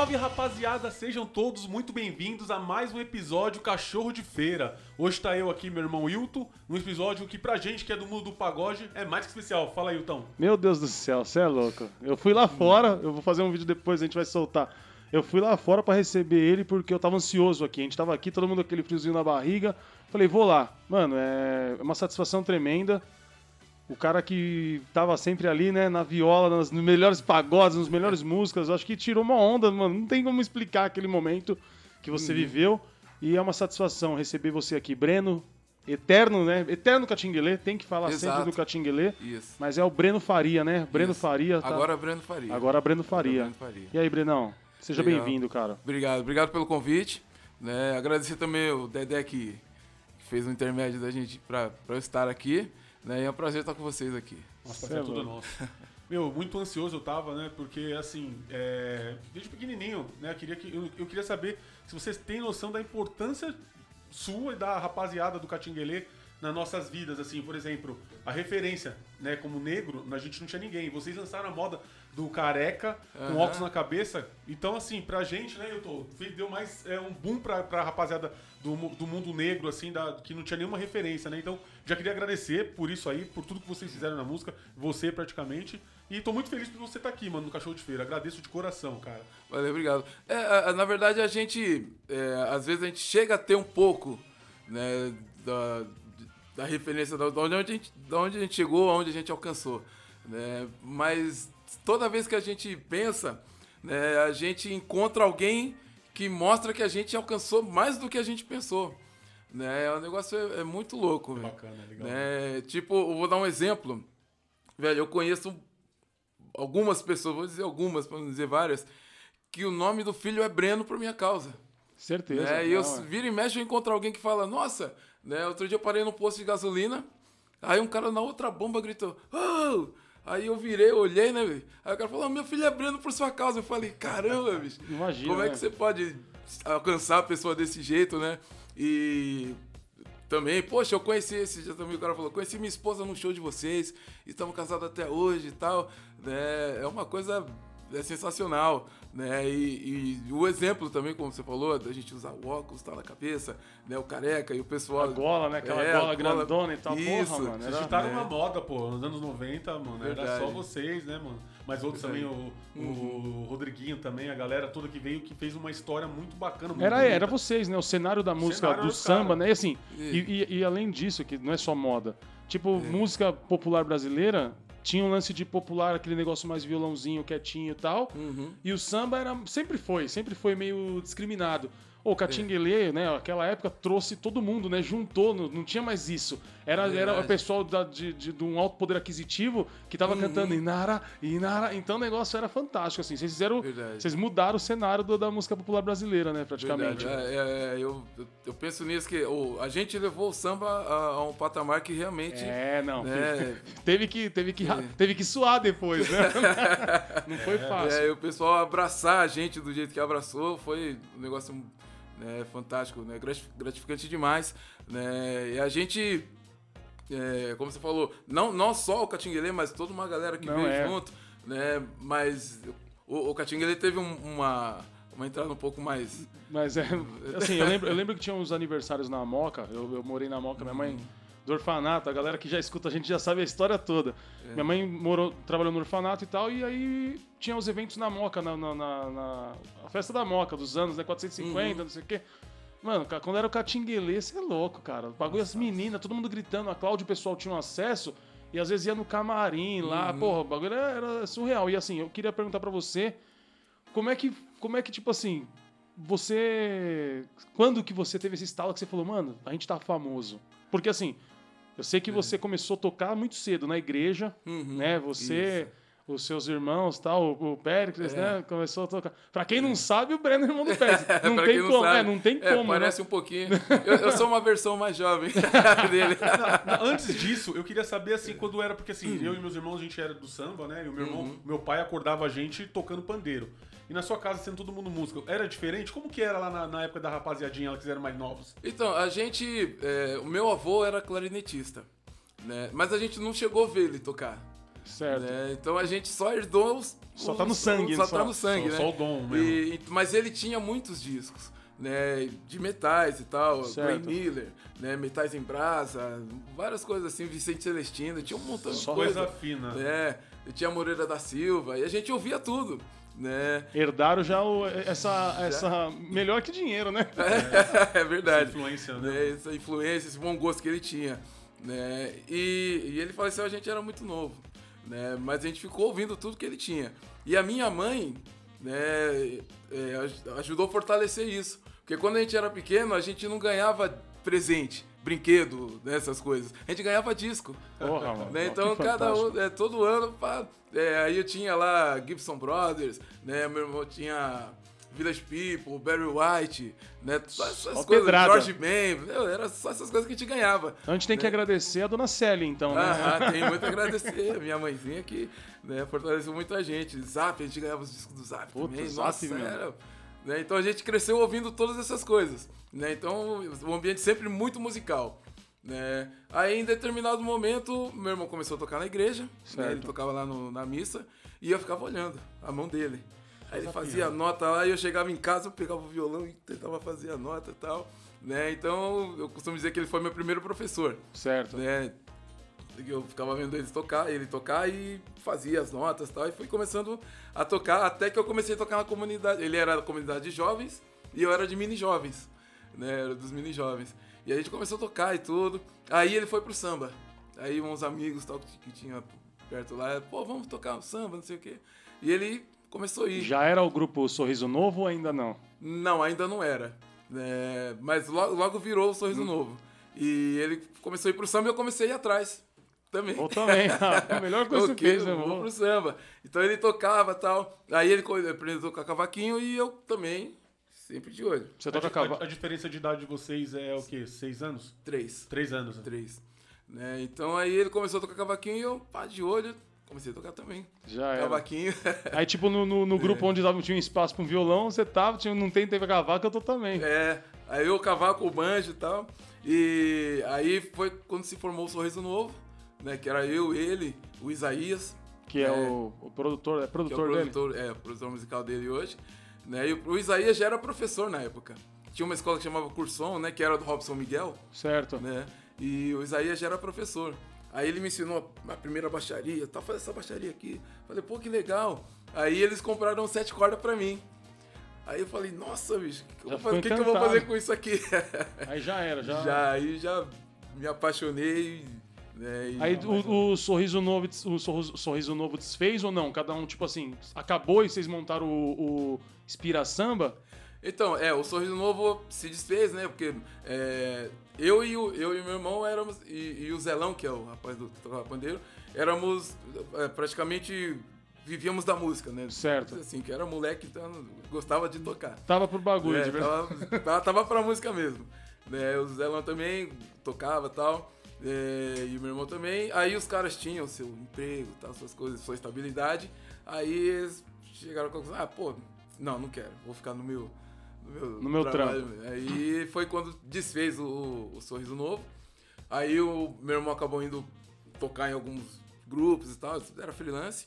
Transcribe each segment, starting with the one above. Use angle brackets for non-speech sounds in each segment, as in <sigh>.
Salve rapaziada, sejam todos muito bem-vindos a mais um episódio Cachorro de Feira. Hoje tá eu aqui, meu irmão Hilton, num episódio que pra gente que é do mundo do pagode é mais que especial. Fala aí, Hilton. Meu Deus do céu, você é louco. Eu fui lá fora, eu vou fazer um vídeo depois, a gente vai soltar. Eu fui lá fora pra receber ele porque eu tava ansioso aqui. A gente tava aqui, todo mundo aquele friozinho na barriga. Falei, vou lá. Mano, é uma satisfação tremenda. O cara que tava sempre ali, né, na viola, nas nos melhores pagodes, nas melhores músicas, acho que tirou uma onda, mano. Não tem como explicar aquele momento que você viveu. E é uma satisfação receber você aqui, Breno. Eterno, né? Eterno Catinguelê, tem que falar Exato. sempre do Catinguelê. Isso. Mas é o Breno Faria, né? Breno Isso. Faria. tá- Agora Breno Faria. Agora Breno Faria. Breno Faria. E aí, Brenão? Seja bem-vindo, cara. Obrigado, obrigado pelo convite. Né? Agradecer também o Dedé que fez o intermédio da gente pra, pra eu estar aqui. Né? E é um prazer estar com vocês aqui. Nossa, Cê é é tudo nosso. <laughs> Meu, muito ansioso eu tava, né? Porque, assim, é, desde pequenininho, né? Eu queria, que, eu, eu queria saber se vocês têm noção da importância sua e da rapaziada do Catinguelê nas nossas vidas, assim, por exemplo, a referência, né? Como negro, a gente não tinha ninguém. Vocês lançaram a moda do careca, com Aham. óculos na cabeça. Então, assim, pra gente, né, eu tô, deu mais é, um boom pra, pra rapaziada do, do mundo negro, assim, da, que não tinha nenhuma referência, né? Então, já queria agradecer por isso aí, por tudo que vocês fizeram na música, você praticamente. E tô muito feliz por você estar aqui, mano, no Cachorro de Feira. Agradeço de coração, cara. Valeu, obrigado. É, a- a- na verdade, a gente, é, às vezes, a gente chega a ter um pouco né, da, da referência da, da onde a gente, da onde a gente chegou, aonde a gente alcançou. Né? Mas toda vez que a gente pensa, né, a gente encontra alguém que mostra que a gente alcançou mais do que a gente pensou. Né? O negócio é, é muito louco. velho. Bacana, legal. Né? Tipo, eu vou dar um exemplo. Velho, eu conheço algumas pessoas, vou dizer algumas, para não dizer várias, que o nome do filho é Breno por minha causa. Certeza. Né? E eu é. vira e mexe eu encontro alguém que fala, nossa, né? Outro dia eu parei no posto de gasolina, aí um cara na outra bomba gritou, oh! Aí eu virei, olhei, né, velho? Aí o cara falou, meu filho é Breno por sua causa. Eu falei, caramba, bicho. Imagina, Como é né? que você pode alcançar a pessoa desse jeito, né? E também, poxa, eu conheci esse dia também, o cara falou, conheci minha esposa num show de vocês, estamos casados até hoje e tal. Né? É uma coisa é sensacional, né? E, e o exemplo também, como você falou, da gente usar o óculos, tá na cabeça, né? O careca e o pessoal. A gola, né? Aquela É, a gola gola- grandona e tal. Isso. Porra, mano. Vocês Era... ditaram é. uma moda, pô, nos anos 90, mano. Era Verdade. só vocês, né, mano? Mas outros Verdade. também, o, o Rodriguinho também, a galera toda que veio, que fez uma história muito bacana. Muito Era, bonita. era vocês, né? O cenário da música cenário do era samba, cara. né? E assim, E- e, e- e além disso, que não é só moda. Tipo, É. música popular brasileira tinha um lance de popular, aquele negócio mais violãozinho, quietinho e tal. Uhum. E o samba era, sempre foi, sempre foi meio discriminado. O É. Catinguelê, né, aquela época trouxe todo mundo, né, juntou, não, não tinha mais isso. Era, era o pessoal da- de, de, de um alto poder aquisitivo que tava Uhum. cantando Inara, Inara. Então o negócio era fantástico, assim. Vocês fizeram, Verdade. vocês mudaram o cenário do- da música popular brasileira, né, praticamente. É, é, é, eu, eu- penso nisso que o, a gente levou o samba a, a um patamar que realmente. É, não. né, <laughs> Teve que, teve que, É. teve que suar depois, né? <laughs> não foi fácil. É, o pessoal abraçar a gente do jeito que abraçou foi um negócio né, fantástico, né, gratif- gratificante demais. Né, e a gente, é, como você falou, não, não só o Catinguelê, mas toda uma galera que Não, veio é. junto. Né, mas o, o Catinguelê teve um- uma, uma entrada um pouco mais. Mas é. <laughs> Assim, eu lembro, eu lembro que tinha uns aniversários na Moca. Eu, eu morei na Moca, minha mãe. Do orfanato, a galera que já escuta a gente já sabe a história toda. Minha mãe morou, trabalhou no orfanato e tal, e aí tinha os eventos na Moca, na, na, na- na- a festa da Moca dos anos, né? 450, não sei o quê. Mano, quando era o Catinguelê, você é louco, cara. O bagulho, as meninas, todo mundo gritando, a Cláudia e o pessoal tinham acesso, e às vezes ia no camarim lá, porra, o bagulho era, surreal. E assim, eu queria perguntar pra você, como é que, como é que tipo assim, você. Quando que você teve esse estalo que você falou, mano, a gente tá famoso? Porque assim, eu sei que você começou a tocar muito cedo na igreja, Uhum, né? Você, os seus irmãos, tal, o, o Péricles, né? Começou a tocar. Pra quem não sabe, o Breno é irmão do <laughs> Péricles. Não tem não como, sabe, é, não tem é, como, Parece né? um pouquinho. Eu, eu sou uma versão mais jovem <laughs> dele. Não, Antes disso, eu queria saber assim, quando era, porque assim, eu e meus irmãos, a gente era do samba, né? E o meu irmão, meu pai acordava a gente tocando pandeiro. E na sua casa, sendo todo mundo músico, era diferente? Como que era lá na, na época da rapaziadinha, que eram mais novos? Então, a gente. é, o meu avô era clarinetista. Né? Mas a gente não chegou a ver ele tocar. Certo. né? Então a gente só herdou os. Só os- tá no sangue, Só, só- tá no sangue, só- né? só o dom mesmo. E- mas ele tinha muitos discos. Né, de metais e tal, Certo. Glenn Miller, né, Metais em Brasa, várias coisas assim, Vicente Celestino, tinha um montão de Só coisa. coisa fina. É, eu tinha Moreira da Silva, e a gente ouvia tudo, né? Herdaram já o- essa, essa. Melhor que dinheiro, né? <laughs> É, verdade. Influência, né? né, essa influência, esse bom gosto que ele tinha. Né? E, e ele faleceu, a gente era muito novo. Né? Mas a gente ficou ouvindo tudo que ele tinha. E a minha mãe né, é, aj- ajudou a fortalecer isso. Porque quando a gente era pequeno, a gente não ganhava presente, brinquedo, né, essas coisas. A gente ganhava disco. Porra, <laughs> mano. Né? Então, cada um, é, todo ano, pá, é, aí eu tinha lá Gibson Brothers, né? Meu irmão tinha Village People, Barry White, né? Só essas Só coisas, pedrada. George Ben, meu, era só essas coisas que a gente ganhava. Então a gente tem que agradecer a dona Célia, então, né? Ah, <laughs> tem muito a agradecer. Minha mãezinha que né, fortaleceu muito a gente. Zap, a gente ganhava os discos do Zap Puta, também. Zap, Nossa, meu. era, né, Então a gente cresceu ouvindo todas essas coisas. Né? Então, um ambiente sempre muito musical. Né? Aí, em determinado momento, meu irmão começou a tocar na igreja. Né? Ele tocava lá no- na missa. E eu ficava olhando a mão dele. Aí ele fazia a nota lá e eu chegava em casa, eu pegava o violão e tentava fazer a nota e tal. Né? Então, eu costumo dizer que ele foi meu primeiro professor Certo. né? Eu ficava vendo ele tocar, ele tocar e fazia as notas e tal, e fui começando a tocar até que eu comecei a tocar na comunidade. Ele era da comunidade de jovens e eu era de mini jovens, né? Era dos mini jovens. E a gente começou a tocar e tudo. Aí ele foi pro samba. Aí uns amigos tal que, tinha perto lá, pô, vamos tocar um samba, não sei o quê. E ele começou a ir. Já era o grupo Sorriso Novo ou ainda não? Não, ainda não era. né? mas logo, logo virou o Hum. Sorriso Novo. E ele começou a ir pro samba e eu comecei a ir atrás. Também. Ou também. <laughs> a melhor coisa que Ok, fez, eu vou pro samba. Então ele tocava e tal. Aí ele aprendeu a tocar cavaquinho e eu também, sempre de olho. Você A, toca a- a diferença de idade de vocês é o quê? Seis anos? Três. Três anos. né? Três. Né? Então aí ele começou a tocar cavaquinho e eu, pá, de olho, comecei a tocar também. Já era. Cavaquinho. <laughs> Aí, tipo, no, no, no grupo onde tava- tinha um espaço pra um violão, você tava, tinha, não tem teve cavaco, eu tô também. é. Aí eu cavaco o banjo e tal. E aí foi quando se formou o Sorriso Novo, né? Que era eu, ele, o Isaías. Que é, É. O, o produtor, é que é o produtor dele. produtor, é, o produtor musical dele hoje. Né? E o, o Isaías já era professor na época. Tinha uma escola que chamava Curson, né? Que era do Robson Miguel, Certo. né? E o Isaías já era professor. Aí ele me ensinou a, primeira baixaria, tá, faz essa baixaria aqui. Falei, pô, que legal. Aí eles compraram sete cordas pra mim. Aí eu falei, nossa, bicho, o que, que, que eu vou fazer com isso aqui? <laughs> Aí já era, já. já, aí já me apaixonei. Né? Aí o, o sorriso novo, o sorriso novo desfez ou não? Cada um, tipo assim, acabou e vocês montaram o, o Inspira Samba? Então, é, o Sorriso Novo se desfez, né? Porque é, eu, e o, eu e meu irmão éramos, e, e o Zelão, que é o rapaz do tocava pandeiro, éramos é, praticamente, vivíamos da música, né? Certo. Assim, que era moleque, então gostava de tocar. Tava pro bagulho, É, de verdade. tava, tava, pra música mesmo. Né? O Zelão também tocava e tal. é, e o meu irmão também. Aí os caras tinham seu emprego, tal, suas coisas, sua estabilidade. Aí eles chegaram com a conclusão, ah, pô, não, não quero, vou ficar no meu. No meu, No meu trabalho. Aí foi quando desfez o, o Sorriso Novo. Aí o meu irmão acabou indo tocar em alguns grupos e tal, era freelance.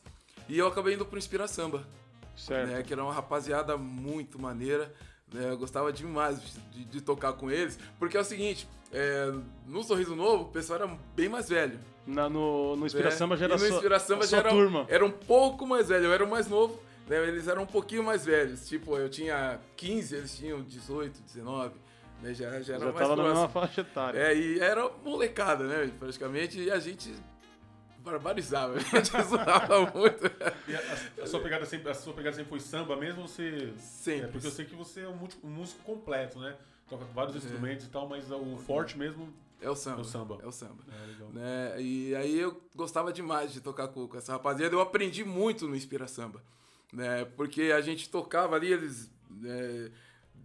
E eu acabei indo pro Inspira Samba Certo. né, que era uma rapaziada muito maneira. né, eu gostava demais de, de tocar com eles. Porque é o seguinte, é, no Sorriso Novo, o pessoal era bem mais velho. Na- no, no Inspira né, Samba já era no só, Inspira Samba já era, turma. era um pouco mais velho. Eu era o mais novo, né, eles eram um pouquinho mais velhos. Tipo, eu tinha 15, eles tinham 18, 19. Né, já, já era Já mais tava na mesma próximo. faixa etária. É, e era molecada, né, praticamente. E a gente barbarizava, <laughs> a gente zoava muito. E a, a sua pegada sempre, a sua pegada sempre foi samba mesmo ou você. Sempre. É, porque eu sei que você é um, músico- um músico completo, né? Toca vários instrumentos e tal, mas o forte mesmo É o samba. É o samba. É o samba. é legal. né? E aí eu gostava demais de tocar com, com essa rapaziada. Eu aprendi muito no Inspira Samba, né? Porque a gente tocava ali, eles né,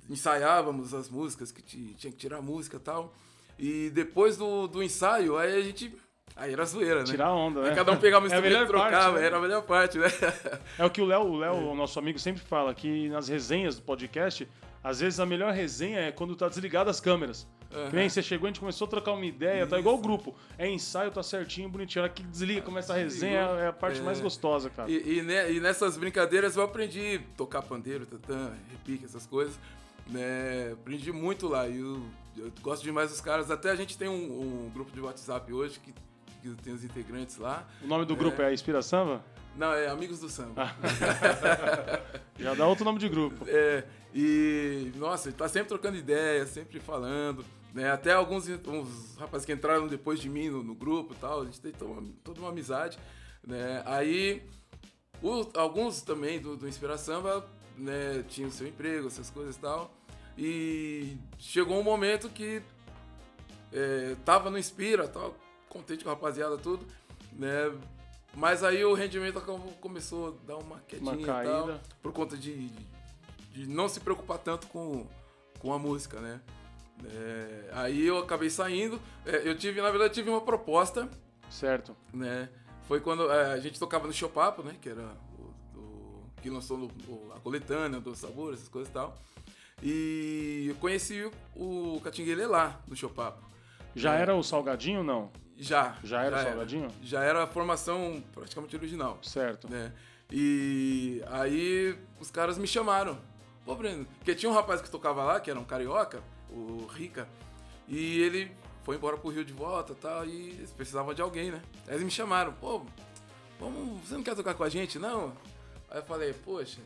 ensaiávamos as músicas que ti- tinha que tirar a música e tal. E depois do, do ensaio, aí a gente aí era zoeira, né? Tirar onda, né? Aí cada um pegava o <laughs> É instrumento e melhor parte, trocava, né? era a melhor parte, né? É o que o Léo, o Léo, o nosso amigo, sempre fala, que nas resenhas do podcast, às vezes a melhor resenha é quando tá desligado as câmeras. Que nem você chegou, a gente começou a trocar uma ideia, tá igual o grupo. É ensaio, tá certinho, bonitinho. A hora que desliga, começa a resenha, é a parte É. mais gostosa, cara. E, e, e nessas brincadeiras eu aprendi a tocar pandeiro, tantã, repique, essas coisas. Né? Aprendi muito lá. E eu, eu gosto demais dos caras. Até a gente tem um, um grupo de WhatsApp hoje que, que tem os integrantes lá. O nome do grupo é, a Inspira Samba? Não, é Amigos do Samba. <laughs> Já dá outro nome de grupo. É, e, nossa, tá sempre trocando ideia, sempre falando. Né? Até alguns uns rapazes que entraram depois de mim no, no grupo e tal, a gente tem toda uma, toda uma amizade. Né? Aí, o- alguns também do, do Inspira Samba né, tinham seu emprego, essas coisas e tal. E chegou um momento que é, tava no Inspira, tal, contente com a rapaziada, tudo. Né? Mas aí o rendimento começou a dar uma quedinha Uma e tal por conta de, de não se preocupar tanto com, com a música, né? É, aí eu acabei saindo. É, eu tive, na verdade, tive uma proposta, Certo. né? Foi quando é, a gente tocava no Chopapo, né? Que era o, o- que lançou no- o- a coletânea do sabor, essas coisas e tal. E eu conheci o Catinguele lá no Chopapo. Já era o Salgadinho não? Já. Já era o Salgadinho? Já era a formação praticamente original Certo. né? E aí os caras me chamaram. Pô, Breno, porque tinha um rapaz que tocava lá, que era um carioca, o Rica, e ele foi embora pro Rio de volta e tal, e eles precisavam de alguém, né? Aí eles me chamaram, pô, vamos, você não quer tocar com a gente, não? Aí eu falei, poxa,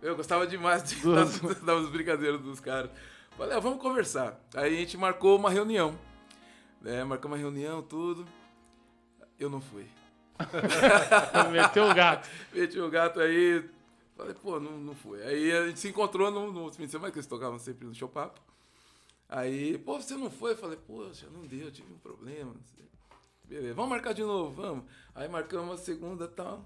eu gostava demais de, <laughs> das, das brincadeiras dos caras. Falei, ah, vamos conversar. Aí a gente marcou uma reunião, né? Marcou uma reunião, tudo. Eu não fui. <laughs> Meteu o gato. <laughs> Meti o gato aí. Falei, pô, não, não foi. Aí a gente se encontrou no, no fim de semana, que eles tocavam sempre no show papo. Aí, pô, você não foi? Eu falei, poxa, não deu, eu tive um problema. Beleza, vamos marcar de novo, vamos. Aí marcamos a segunda e tal.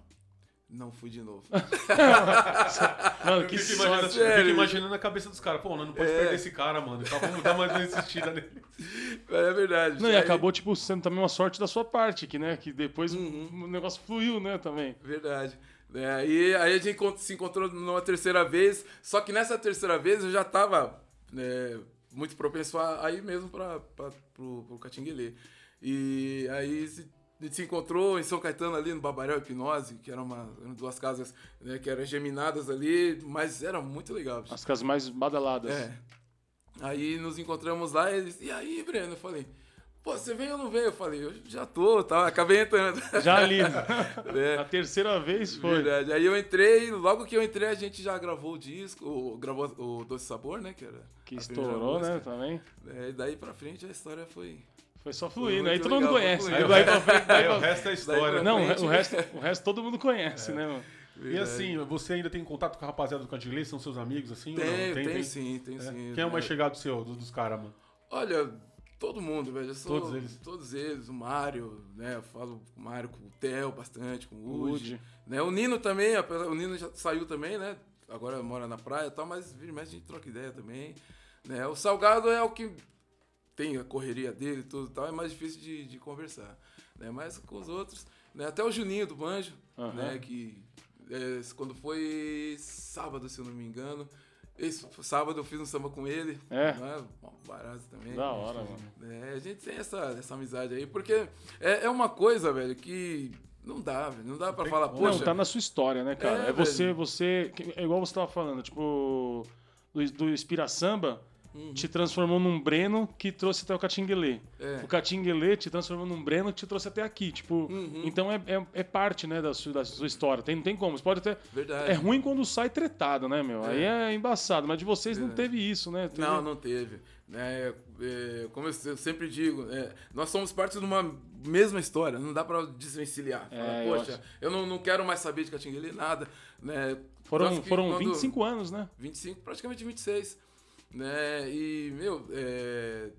Não fui de novo. <laughs> Mano, Eu que fico, imaginando, eu fico imaginando a cabeça dos caras. Pô, nós não pode É. perder esse cara, mano. Então vamos dar mais uma insistida nele. <laughs> é verdade. Não, e Aí- acabou, tipo, sendo também uma sorte da sua parte, que, né? Que depois Uhum. o negócio fluiu, né, também. Verdade. É, aí, aí a gente se encontrou numa terceira vez, só que nessa terceira vez eu já tava né, muito propenso a, a ir mesmo pra, pro, pro Catinguelê. E aí se- a gente se encontrou em São Caetano ali no Babarel Hipnose, que era uma, eram duas casas né, que eram geminadas ali, mas era muito legal. bicho. As casas mais badaladas. É. Aí nos encontramos lá e eles, e aí, Breno? Eu falei, pô, você vem ou não vem? Eu falei, eu já tô, tá? Acabei entrando. Já ali. <laughs> É. A terceira vez foi. Verdade. Aí eu entrei, logo que eu entrei, a gente já gravou o disco, o- gravou o Doce Sabor, né? Que era. Que estourou, né, também. É, e daí pra frente a história foi. Foi só fluindo. muito Aí todo mundo conhece. foi Aí fluindo. daí pra frente, daí Aí pra- o resto é história. Não, frente. o resto, o resto todo mundo conhece, né, mano? E assim, você ainda tem contato com a rapaziada do Cantilê? São seus amigos, assim? ou não? Tem, tem, sim, tem É. sim. Quem é o mais É, chegado seu, dos, dos caras, mano? Olha, todo mundo, velho. Sou- Todos eles. Todos eles. O Mário, né? Eu falo com o Mário, com o Theo bastante, com o. Uji. Né? O Nino também, apesar- o Nino já saiu também, né? Agora mora na praia e tal, mas vira e mexe a gente troca ideia também. Né? O Salgado é o que tem a correria dele e tudo e tal, é mais difícil de, de conversar. Né? Mas com os outros, né? até o Juninho do Banjo, Aham. né? Que é, quando foi sábado, se eu não me engano. Esse, sábado eu fiz um samba com ele. É? Né? Barato também. Da hora, mano. É, a gente tem essa, essa amizade aí, porque é, é uma coisa, velho, que não dá, velho. Não dá pra tem falar, como. poxa. Não, tá na sua história, né, cara? É, É, você, velho. você. É igual você tava falando, tipo. Do, do Inspira Samba Uhum. te transformou num Breno que trouxe até o Catinguelê. É. O Catinguelê te transformou num Breno que te trouxe até aqui. Tipo, Uhum. então é, é, é parte, né, da sua, da sua história. Tem, não tem como. Você pode até. Verdade. É ruim quando sai tretado, né, meu? É. Aí é embaçado. Mas de vocês não Verdade. teve isso, né? Teve- Não, não teve. Né, é, como eu se- eu sempre digo, é, nós somos parte de uma mesma história, não dá pra desvencilhar. Falar, É, eu Poxa, eu, não, não quero mais saber de Catinguele, nada. Né? Foram, foram quando- 25 anos, né? 25, praticamente 26. Né? E, meu, é,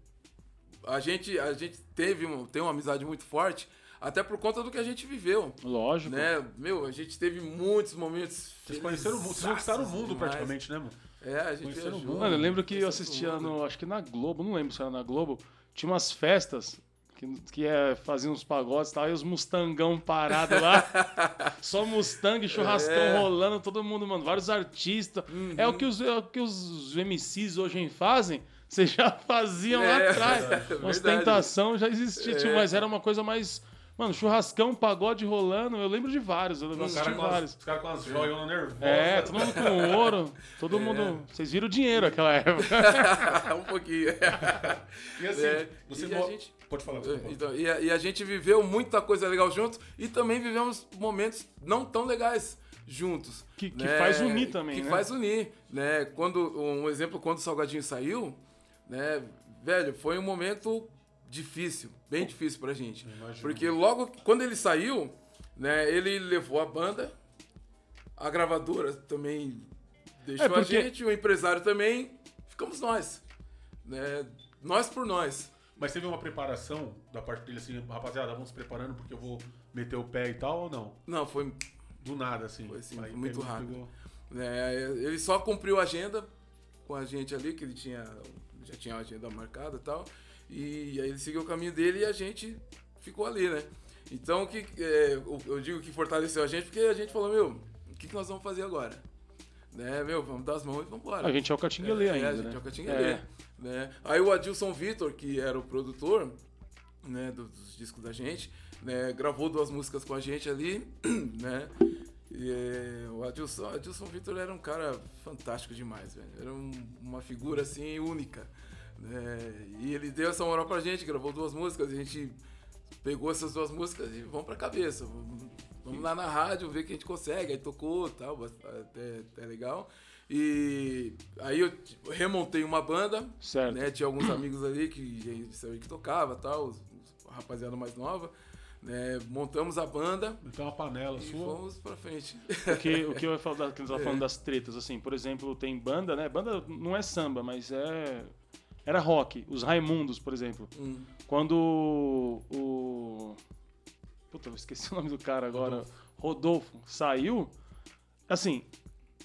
a, gente, a gente teve um, tem uma amizade muito forte, até por conta do que a gente viveu. Lógico. Né? Meu, a gente teve muitos momentos. Vocês conheceram o mundo, vocês conquistaram o mundo demais. praticamente, né, mano? É, a gente Conheceram o mundo. Mano, eu lembro que eu Conheceu assistia no. Acho que na Globo, não lembro se era na Globo. Tinha umas festas que, que é, fazia uns pagodes e tal, e os Mustangão parados lá. <laughs> Só Mustang, churrascão É. rolando, todo mundo, mano, vários artistas. É, o que os, é o que os MCs hoje fazem. <laughs> Vocês já faziam lá É, atrás. <laughs> verdade. Ostentação já existia, tipo, É. mas era uma coisa mais. Mano, churrascão, pagode rolando, eu lembro de vários, eu Os assisti caras com, as- vários. os cara com as joias nervosas. É, todo mundo com ouro, todo mundo. Vocês viram o dinheiro naquela época. um pouquinho. E assim, É, você e a mo- gente- Pode falar. pode falar. Então, e, a, e a gente viveu muita coisa legal juntos e também vivemos momentos não tão legais juntos. Que- que né? faz unir também, Que né? faz unir, né? Quando, um exemplo, quando o Salgadinho saiu, né? Velho, foi um momento difícil, bem difícil pra gente. Imagino. Porque logo quando ele saiu, né? Ele levou a banda, a gravadora também deixou É, porque- a gente, o empresário também, ficamos nós. Né? Nós por nós. Mas teve uma preparação da parte dele assim, rapaziada, vamos se preparando porque eu vou meter o pé e tal ou não? Não, foi Do nada, assim. Foi, assim, Aí muito rápido. pegou- né, ele só cumpriu a agenda com a gente ali, que ele tinha já tinha a agenda marcada e tal. E aí ele seguiu o caminho dele e a gente ficou ali, né? Então, que, é, eu, eu digo que fortaleceu a gente porque a gente falou, meu, o que, que nós vamos fazer agora? Né, meu, vamos dar as mãos e vamos embora. A gente é o Catinguelê É, ainda. a gente né? é o Catinguelê, né? Aí o Adilson Vitor, que era o produtor né, dos, dos discos da gente, né, gravou duas músicas com a gente ali, <clears throat> né? E, é, o Adilson, Adilson Vitor era um cara fantástico demais, velho. Era um- uma figura assim única. né? E ele deu essa moral pra gente, gravou duas músicas, a gente pegou essas duas músicas e vamos pra cabeça. Vamos, vamos lá na rádio ver o que a gente consegue. Aí tocou tal, até, até legal. E aí eu remontei uma banda, Certo. né? Tinha alguns amigos ali que a gente sabia que tocava tal, os, os- a rapaziada mais nova. Né? Montamos a banda Então uma panela e sua. fomos pra frente. O que, o que eu ia <laughs> falar, que a tava É. falando das tretas, assim, por exemplo, tem banda, né? Banda não é samba, mas é. Era rock. Os Raimundos, por exemplo. Hum. Quando o. Puta, eu esqueci <laughs> o nome do cara agora. Rodolfo, saiu. Assim,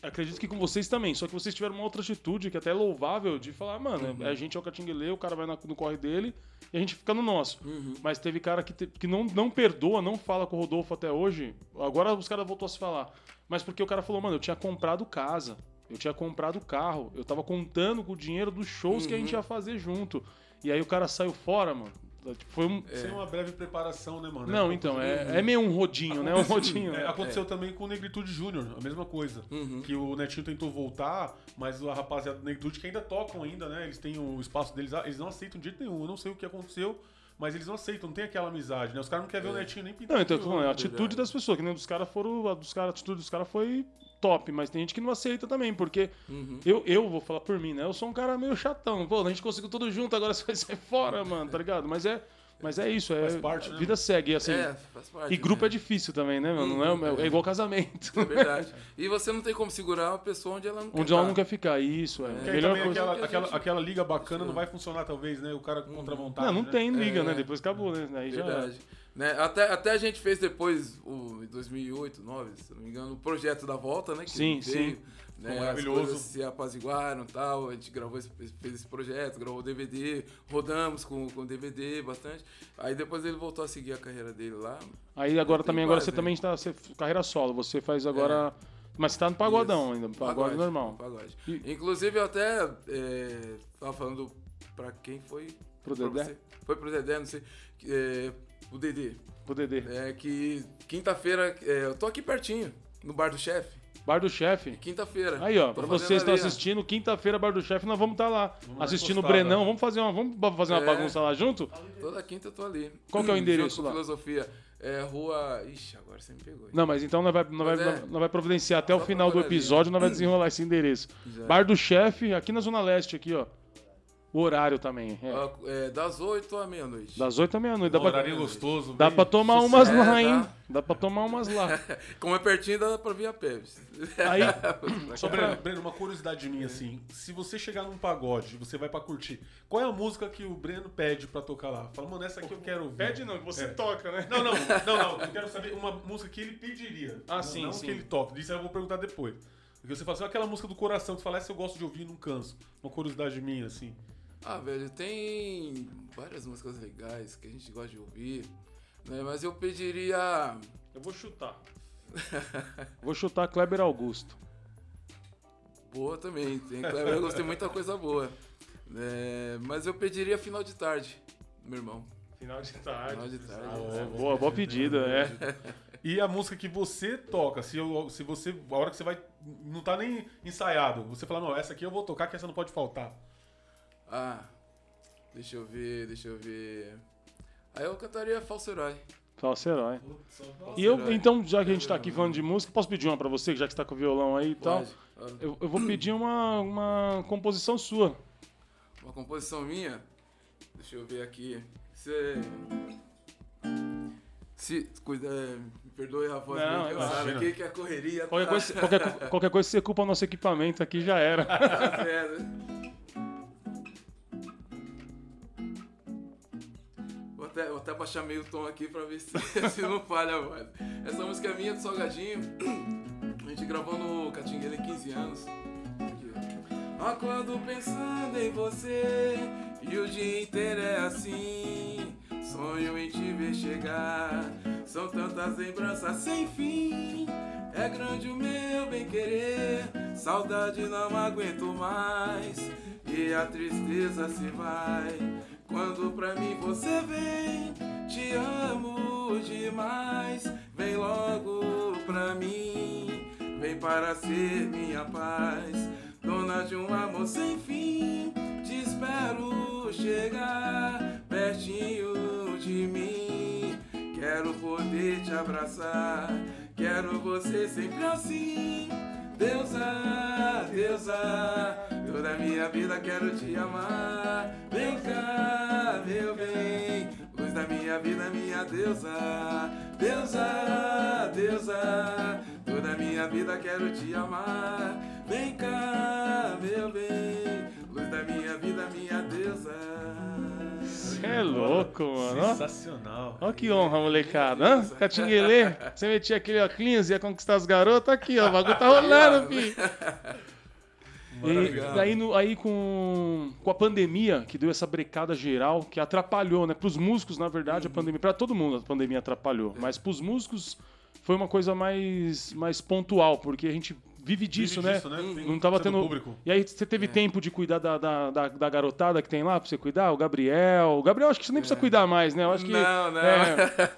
acredito que com vocês também. Só que vocês tiveram uma outra atitude que até é louvável de falar, mano, Uhum. a gente é o Catinguelê, o cara vai no corre dele e a gente fica no nosso. Uhum. Mas teve cara que, te- que não, não perdoa, não fala com o Rodolfo até hoje. Agora os caras voltou a se falar. Mas porque o cara falou, mano, eu tinha comprado casa, eu tinha comprado carro, eu tava contando com o dinheiro dos shows que a Uhum. gente ia fazer junto. E aí o cara saiu fora, mano. Tipo, Foi um. Sem uma breve preparação, né, mano? Não, então, é, é meio um rodinho, né? Um rodinho. É, aconteceu também com o Negritude Júnior, a mesma coisa. Uhum. Que o Netinho tentou voltar, mas a rapaziada do Negritude, que ainda tocam ainda, né? Eles têm o espaço deles, eles não aceitam de jeito nenhum. Eu não sei o que aconteceu, mas eles não aceitam, não tem aquela amizade, né? Os caras não querem ver o Netinho nem pintar. Não, então, eu de tô falando, é a ouro. atitude das pessoas, que nem dos caras foram. A dos cara, a atitude dos caras foi top, mas tem gente que não aceita também, porque Uhum. eu, eu vou falar por mim, né? Eu sou um cara meio chatão. Pô, a gente conseguiu tudo junto, agora você vai sair <laughs> fora, mano, tá ligado? Mas é. Mas é isso, é. Faz parte, a né, vida segue, assim. É, faz parte. e grupo né? é difícil também, né, mano? Não é, Uhum, é igual casamento. É verdade. E você não tem como segurar uma pessoa onde ela não quer Onde ela tá. não quer ficar. Isso, é. Aí melhor coisa. aquela, aquela, gente- aquela liga bacana não vai funcionar, talvez, né? O cara contra a vontade. Não, não né? tem liga, É. né? Depois acabou, né? Aí já. Né? Até, até a gente fez depois, o, em 2008, 2009, se não me engano, o projeto da volta, né? Que Sim, veio, sim. Né? As maravilhoso. coisas se apaziguaram e tal. A gente gravou esse, fez esse projeto, gravou DVD, rodamos com com o DVD bastante. Aí depois ele voltou a seguir a carreira dele lá. Aí agora também, agora você né? também está. Você, carreira solo, você faz agora. Mas você tá no pagodão Isso. ainda, pagode, normal. Pagode. E- Inclusive eu até é, tava falando pra quem foi. Pro Dedé? você. Foi pro Dedé, não sei. É, o Dedê. Pro Dedê. É que quinta-feira, é, eu tô aqui pertinho, no bar do chefe. Bar do chefe. Quinta-feira. Aí, ó, pra vocês que estão assistindo, quinta-feira, Bar do Chefe, nós vamos estar lá. Vamos assistindo o. Brenão. Vamos fazer uma, vamos fazer uma É. bagunça lá junto? Toda quinta eu tô ali. Qual que é o endereço lá? Filosofia. É rua. Ixi, agora você me pegou. hein? Não, mas então nós vai, nós vai, é. nós vai providenciar até o final do episódio, nós vai desenrolar esse endereço. Já. Bar do Chefe, aqui na Zona Leste, aqui, ó. O horário também. é. Ó, é, das 8 à meia-noite. Das 8 à meia-noite. Dá, Um pra, horário gostoso. dá pra tomar umas É, lá, dá. hein? Dá pra tomar umas lá. <laughs> Como é pertinho, dá pra vir a pé. <laughs> Aí, Só, Breno, Breno, uma curiosidade minha, assim. Se você chegar num pagode, você vai pra curtir, qual é a música que o Breno pede pra tocar lá? Fala, mano, essa aqui eu quero ouvir. Pede não, que você É. toca, né? Não, não, <laughs> não, não. Eu quero saber uma música que ele pediria. Ah, não, sim, não sim. que ele toca. Isso aí eu vou perguntar depois. Porque você fala assim, aquela música do coração que você fala, essa eu gosto de ouvir e não canso. Uma curiosidade minha, assim. Ah, velho, tem várias músicas legais que a gente gosta de ouvir, né? Mas eu pediria. Eu vou chutar. <laughs> vou chutar Kleber Augusto. Boa também, tem Kleber Augusto, tem muita coisa boa. É, mas eu pediria final de tarde, meu irmão. Final de tarde. Final de tarde. Boa, boa, boa pedida, é. <laughs> E a música que você toca, se, eu, se você. A hora que você vai. Não tá nem ensaiado. Você fala, não, essa aqui eu vou tocar, que essa não pode faltar. Ah, deixa eu ver, deixa eu ver. Aí eu cantaria Falso Herói. Falso herói. Falso E eu, então, já que a gente tá aqui falando de música, posso pedir uma pra você, já que você tá com o violão aí e tal? Pode. Eu, eu vou pedir uma, uma composição sua. Uma composição minha. Deixa eu ver aqui. Você. Se. Cuida, é, me perdoe a voz Não, meio cansada aqui, que a correria Qualquer tá- coisa, qualquer, qualquer coisa você culpa o nosso equipamento aqui, já era. <laughs> tá zero. Até, vou até baixar meio tom aqui pra ver se, <laughs> se não falha a voz. Essa música é minha do Salgadinho. <clears throat> A gente gravou no Catinguele 15 anos. Acordo pensando em você e o dia inteiro é assim. Sonho em te ver chegar. São tantas lembranças sem fim. É grande o meu bem querer. Saudade não aguento mais. E a tristeza se vai. Quando pra mim você vem, te amo demais. Vem logo pra mim, vem para ser minha paz. Dona de um amor sem fim, te espero chegar pertinho de mim. Quero poder te abraçar, quero você sempre assim. Deusa, deusa, toda minha vida quero te amar. Vem cá, meu bem, luz da minha vida, minha deusa. Deusa, deusa, toda minha vida quero te amar. Vem cá, meu bem, luz da minha vida, minha deusa. Você é louco, mano. ó. Sensacional. Ó que honra, molecada. Hã? Catinguelê, você metia aquele óculos e ia conquistar as garotas, aqui, ó. O bagulho tá rolando, <laughs> fi. E daí no- aí com, com a pandemia, que deu essa brecada geral, que atrapalhou, né? Pros músicos, na verdade, a pandemia. Pra todo mundo a pandemia atrapalhou. Mas pros músicos foi uma coisa mais, mais pontual, porque a gente vive disso, Vive né? disso, Tem Não tava sendo tendo. público. E aí você teve tempo de cuidar da, da, da, da garotada que tem lá pra você cuidar? O Gabriel. O Gabriel acho que você nem precisa cuidar mais, né? Eu acho que. Não, não. é,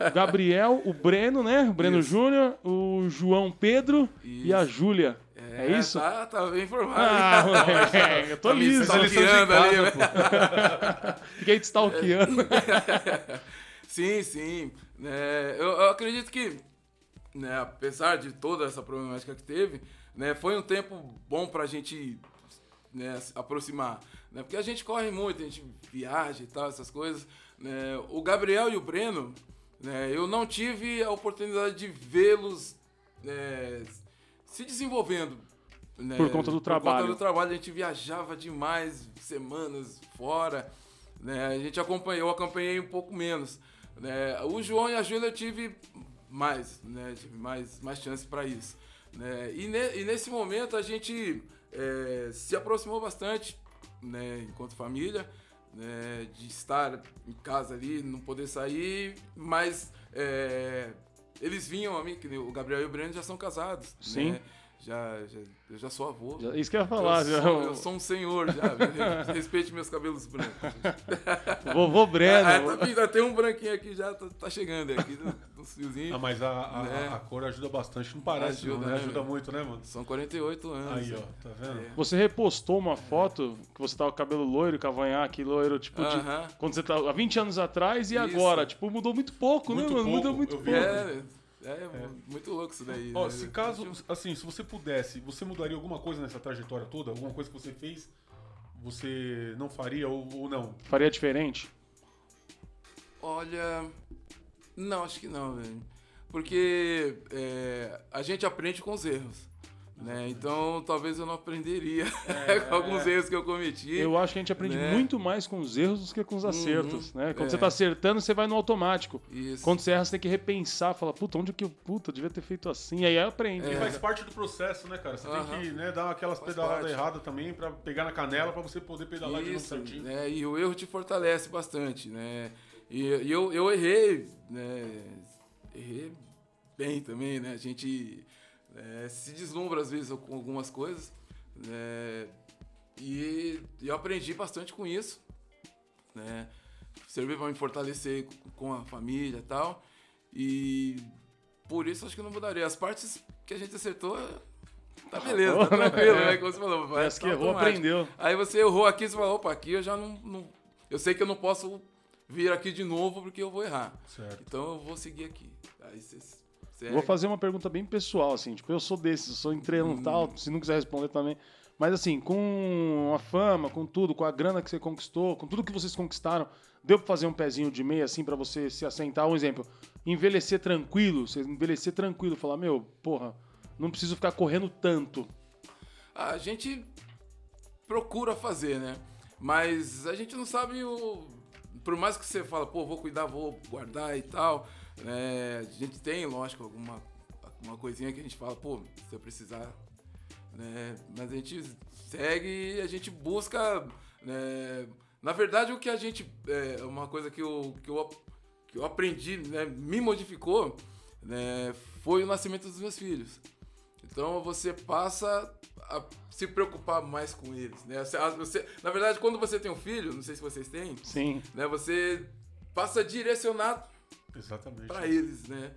o Gabriel, o Breno, né? O Breno Isso. Júnior, o João Pedro e a Isso. Júlia. É, isso? Tá, tá bem informado. Ah, <laughs> moleque, eu tô Tá me liso. Faz a lição de stalkeando ali, casa, né? <laughs> Fiquei te stalkeando. <laughs> Sim, sim. É, eu, eu acredito que, né, apesar de toda essa problemática que teve, né, foi um tempo bom pra gente né, se aproximar. Né, porque a gente corre muito, a gente viaja e tal, essas coisas. né. o Gabriel e o Breno, né, eu não tive a oportunidade de vê-los né, se desenvolvendo. Né, Por conta do Por trabalho. conta do trabalho, a gente viajava demais, semanas fora. Né? A gente acompanhou, eu acompanhei um pouco menos. Né? O João e a Júlia eu tive mais, né? Tive mais, mais chance para isso. Né? E, ne- e nesse momento a gente é, se aproximou bastante, né? Enquanto família, né? De estar em casa ali, não poder sair, mas é, eles vinham a mim, que o Gabriel e o Breno já são casados. Sim. Né? Já, já, eu já sou avô. Já- Isso que eu ia falar. eu, já- sou, eu sou um senhor já, viu? <laughs> respeite meus cabelos brancos. Vovô <laughs> Breno. Ah, tá vindo, tem um branquinho aqui já, tá, tá chegando aqui, uns fiozinhos. Ah, mas a, a, Né? a cor ajuda bastante. Não parece, Ajuda, não, né? né, Ajuda muito, né, mano? São 48 anos. Aí, ó, tá vendo? É. Você repostou uma foto que você tava com cabelo loiro, cavanhaque, loiro, tipo, de- Aham. quando você tava há 20 anos atrás e Isso. agora. Tipo, mudou muito pouco, Muito né, mano? Mudou pouco, muito eu vi. pouco. É, é, muito louco isso daí. Ó, né? se caso, assim, se você pudesse, você mudaria alguma coisa nessa trajetória toda? Alguma coisa que você fez, você não faria ou, ou não? Faria diferente? Olha. Não, acho que não, velho. Porque é, a gente aprende com os erros. Né? Então talvez eu não aprenderia <laughs> com alguns erros que eu cometi. Eu acho que a gente aprende Né? muito mais com os erros do que com os acertos, né? Quando é. você tá acertando, você vai no automático. Isso. Quando você erra, você tem que repensar, falar, puta, onde que eu, puta, eu devia ter feito assim. Aí aprende. E faz parte do processo, né, cara? Você É. Aham. tem que né, dar aquelas Faz pedaladas parte. erradas também pra pegar na canela pra você poder pedalar de novo Isso, certinho. né? E o erro te fortalece bastante, né? E, e eu, eu errei, né? Errei bem também, né? A gente né, se deslumbra às vezes com algumas coisas, né? E eu aprendi bastante com isso, né? Serviu para me fortalecer com a família e tal. E por isso acho que não mudaria. As partes que a gente acertou, tá beleza, tá tranquilo, né? Como você falou, vai Essa que tá errou, aprendeu. Aí você errou aqui, você falou, opa, aqui eu já não, não- Eu sei que eu não posso vir aqui de novo porque eu vou errar. Certo. Então eu vou seguir aqui. Aí você Vou fazer uma pergunta bem pessoal, assim, tipo, eu sou desses, eu sou entreno e tal, se não quiser responder também. Mas assim, com a fama, com tudo, com a grana que você conquistou, com tudo que vocês conquistaram, deu pra fazer um pezinho de meia, assim, pra você se assentar? Um exemplo, envelhecer tranquilo, você envelhecer tranquilo, falar, meu, porra, não preciso ficar correndo tanto. A gente procura fazer, né? Mas a gente não sabe o. Por mais que você fala, pô, vou cuidar, vou guardar e tal. Né? a gente tem, lógico, alguma uma coisinha que a gente fala, pô, se eu precisar. Né? Mas a gente segue e a gente busca. né? Na verdade, o que a gente. É uma coisa que eu, que eu, que eu aprendi, né? me modificou, né? foi o nascimento dos meus filhos. Então você passa a se preocupar mais com eles, né? Você- na verdade, quando você tem um filho, não sei se vocês têm, Sim. né? Você passa a direcionar Exatamente. para eles, né?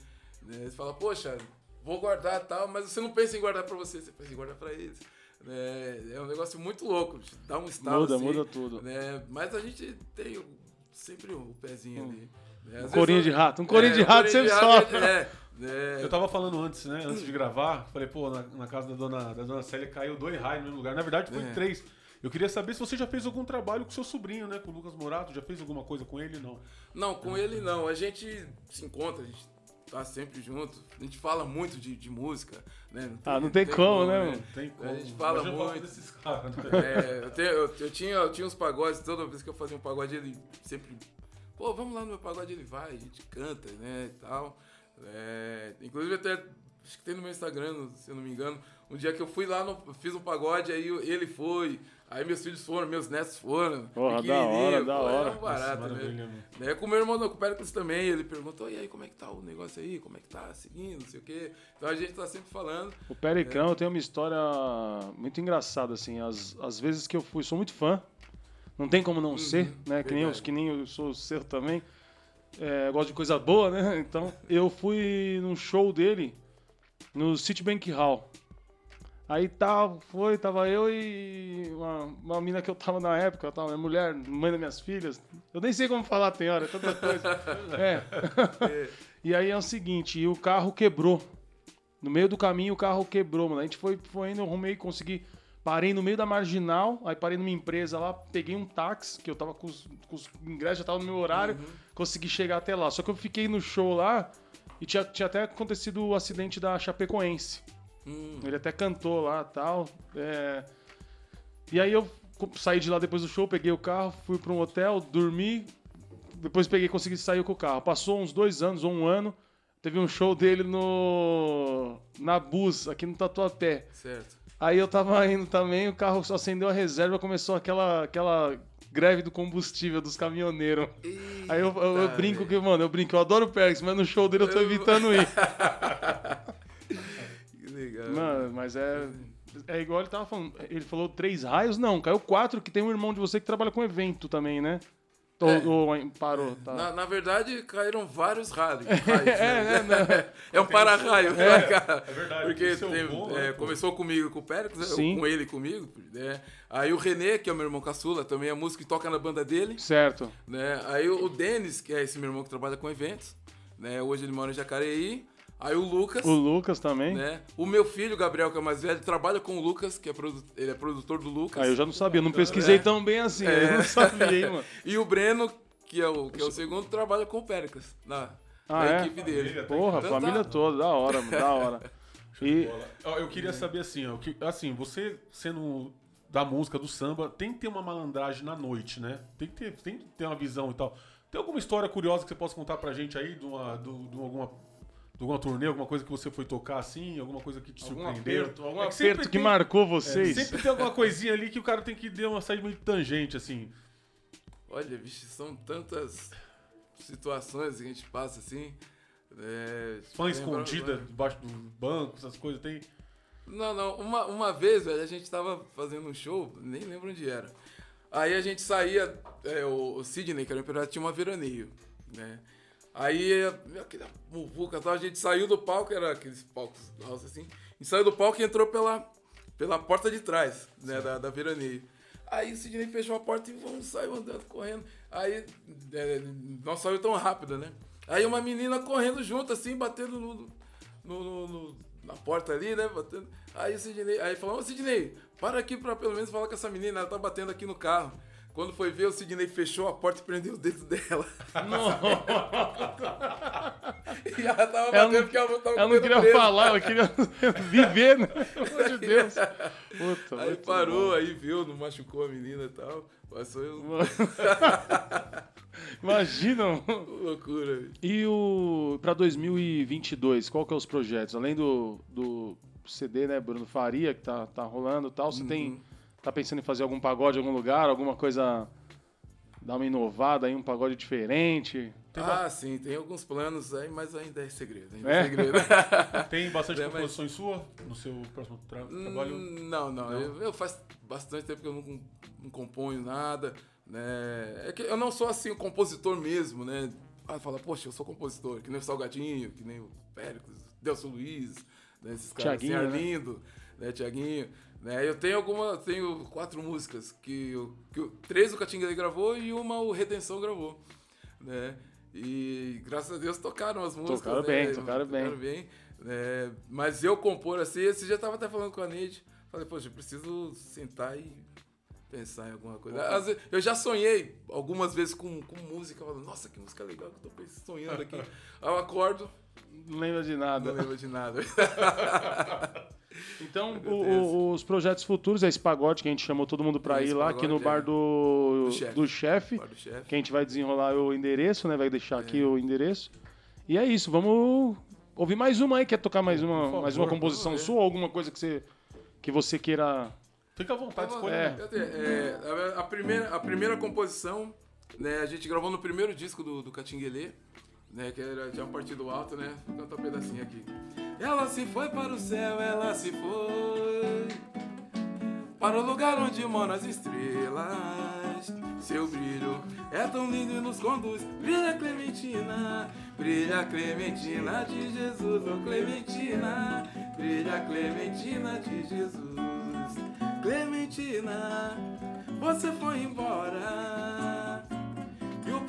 Né? Você fala, poxa, vou guardar tal, mas você não pensa em guardar para você, você pensa em guardar para eles. né? É um negócio muito louco, dá um estalo Muda, assim, muda tudo. Né? Mas a gente tem sempre o pezinho ali. né? Um corinho vezes de eu- rato. Um corinho É, de um rato corinho sempre sofre. É, né? Eu tava falando antes, né? Antes de gravar, falei, pô, na, na casa da dona, da dona Célia caiu dois raios no mesmo lugar. Na verdade, foi É. três. Eu queria saber se você já fez algum trabalho com seu sobrinho, né? Com o Lucas Morato. Já fez alguma coisa com ele? Não. Não, com ele não. A gente se encontra, a gente tá sempre junto. A gente fala muito de, de música, né? Ah, não tem como, né, mano? Tem como. A gente fala Imagina muito. desses caras, né? <laughs> É, eu, tenho- eu- eu tinha, eu tinha uns pagodes, toda vez que eu fazia um pagode, ele sempre. Pô, vamos lá no meu pagode, ele vai, a gente canta, né, e tal. É, inclusive até, acho que tem no meu Instagram, se eu não me engano, um dia que eu fui lá, no, fiz um pagode, aí ele foi, aí meus filhos foram, meus netos foram. Porra, da hora, da pô, hora. É um barato, Nossa, né? Né, com o meu irmão, o Pericles também, ele perguntou, e aí, como é que tá o negócio aí? Como é que tá seguindo, não sei o quê. Então a gente tá sempre falando. O Pericão tem uma história muito engraçada, assim. As, as vezes que eu fui, sou muito fã. Não tem como não ser, né? Que nem, os, verdade. que nem eu sou seu também. É, gosto de coisa boa, né? Então, eu fui num show dele no Citibank Hall. Aí tava, foi, tava eu e uma, uma mina que eu tava na época, tava minha mulher, mãe das minhas filhas. Eu nem sei como falar, tem hora, é tanta coisa. <laughs> É. <laughs> E aí é o seguinte, e o carro quebrou. No meio do caminho o carro quebrou, mano. A gente foi, foi indo, eu arrumei, consegui. Parei no meio da marginal, aí parei numa empresa lá, peguei um táxi, que eu tava com os, com os ingressos, já tava no meu horário, consegui chegar até lá. Só que eu fiquei no show lá e tinha, tinha até acontecido o acidente da Chapecoense. Hum, Ele até cantou lá e tal. é. E aí eu saí de lá depois do show, peguei o carro, fui para um hotel, dormi. Depois peguei, consegui sair com o carro. Passou uns dois anos ou um ano. Teve um show dele no. na Bus, aqui no Tatuapé. certo. Aí eu tava indo também, o carro só acendeu a reserva, começou aquela, aquela greve do combustível dos caminhoneiros. Aí eu, eu- eu Eita, brinco que, mano, eu brinco, eu adoro o Perks, mas no show dele eu tô evitando ir. <laughs> Que legal. Mano, mas é. É igual ele tava falando. Ele falou três raios? Não, caiu quatro, que tem um irmão de você que trabalha com evento também, né? Ou, É. ou parou, tá. Na, na verdade, caíram vários raios. <laughs> É, né? é um para-raio, É. né, cara? É verdade, Porque é tem- bom, é, né, pô? começou comigo e com o Pérez? Sim. com ele e comigo. Né? Aí o Renê, que é o meu irmão caçula, também é músico e toca na banda dele. Certo. Né? Aí o o Denis, que é esse meu irmão que trabalha com eventos, né? hoje ele mora em Jacareí. Aí o Lucas, O Lucas também. né? O meu filho, Gabriel, que é o mais velho, trabalha com o Lucas, que é ele é produtor do Lucas. Aí eu já não sabia, não pesquisei É. tão bem assim. É. Eu não sabia, hein, mano. <laughs> E o Breno, que é o, que é o segundo, trabalha com o Péricles, na, Ah, na é? equipe dele. Porra, Então família tá. toda, da hora, mano, da hora. <laughs> E Eu queria saber assim, ó, que, assim, você sendo da música, do samba, tem que ter uma malandragem na noite, né? Tem que ter, tem que ter uma visão e tal. Tem alguma história curiosa que você possa contar pra gente aí de uma, do- de alguma, de alguma turnê, alguma coisa que você foi tocar assim, alguma coisa que te algum surpreendeu? aperto, algum É que aperto que tem- marcou é, vocês. sempre tem alguma coisinha ali que o cara tem que dar uma saída meio tangente, assim. Olha, bicho, são tantas situações que a gente passa assim. É, Fã escondida debaixo do banco, essas coisas, tem. Não, não. Uma, uma vez, velho, a gente tava fazendo um show, nem lembro onde era. Aí a gente saía, é, o, o Sidney, que era o empresário, tinha uma veraneio, né? Aí, aquele muvuca tal, a gente saiu do palco, era aqueles palcos altos assim, e saiu do palco e entrou pela, pela porta de trás, né, da, da veraneio. Aí o Sidney fechou a porta e vamos sair andando, correndo. Aí, é, não saiu tão rápido, né? Aí uma menina correndo junto, assim, batendo no, no- no- no- na porta ali, né? Batendo. Aí o Sidney, aí falou, ô Sidney, para aqui pra pelo menos falar com essa menina, ela tá batendo aqui no carro. Quando foi ver, o Sidney fechou a porta e prendeu os dedos dela. <laughs> e ela tava Ela batendo não- porque ela tava Ela não queria preso. falar, ela queria <laughs> viver, né? Pelo amor de Deus. Puta, Aí parou, bom. aí viu, não machucou a menina e tal. Passou eu... <laughs> Imagina. loucura. E o para 2022, qual que é os projetos? Além do, do CD, né, Bruno Faria, que tá, tá rolando e tal, você tem tá pensando em fazer algum pagode em algum lugar, alguma coisa dar uma inovada aí, um pagode diferente? Ah, sim, tem alguns planos aí, mas ainda é segredo. Ainda É? é segredo. <laughs> Tem bastante É, mas- composições sua no seu próximo tra- trabalho? Hum, Não, não. Eu, eu faz bastante tempo que eu não, não componho nada. Né? É que eu não sou assim o compositor mesmo, né? Ah, fala, poxa, eu sou compositor, que nem o Salgadinho, que nem o Péricles, Delcio Luiz, né? esses caras Thiaguinho, assim, né? Arlindo, né? Tiaguinho. Né? Eu tenho alguma, tenho quatro músicas que, o- que o- três o Catinguele gravou e uma o Redenção gravou, né? E graças a Deus tocaram as músicas. Tocaram né? bem, tocaram bem. bem. né? Mas eu compor assim, esse eu tava até falando com a Neide, falei, poxa, eu preciso sentar e pensar em alguma coisa. Vezes, eu já sonhei algumas vezes com, com música, falando, nossa, que música legal que eu tô sonhando aqui. <laughs> Aí eu acordo, Não lembra de não nada. lembro de nada. <laughs> Então, o- o- os projetos futuros é esse pagode que a gente chamou todo mundo pra Esse ir lá, aqui no pagode, bar é. do, Do chefe. do chefe. Bar do chefe. Que a gente vai desenrolar o endereço, né? Vai deixar aqui É. o endereço. E é isso, vamos ouvir mais uma aí. Quer tocar mais uma, favor, mais uma composição sua ou alguma coisa que você, que você queira. Fica à vontade, Vamos- escolha. É. né? É, a, a primeira, a primeira composição, né, a gente gravou no primeiro disco do, do Catinguelê, né, que era já um partido alto, né? Vou cantar um pedacinho aqui. Ela se foi para o céu, ela se foi para o lugar onde moram as estrelas. Seu brilho é tão lindo e nos conduz. Brilha Clementina, brilha Clementina de Jesus, oh Clementina, brilha Clementina de Jesus. Clementina, você foi embora.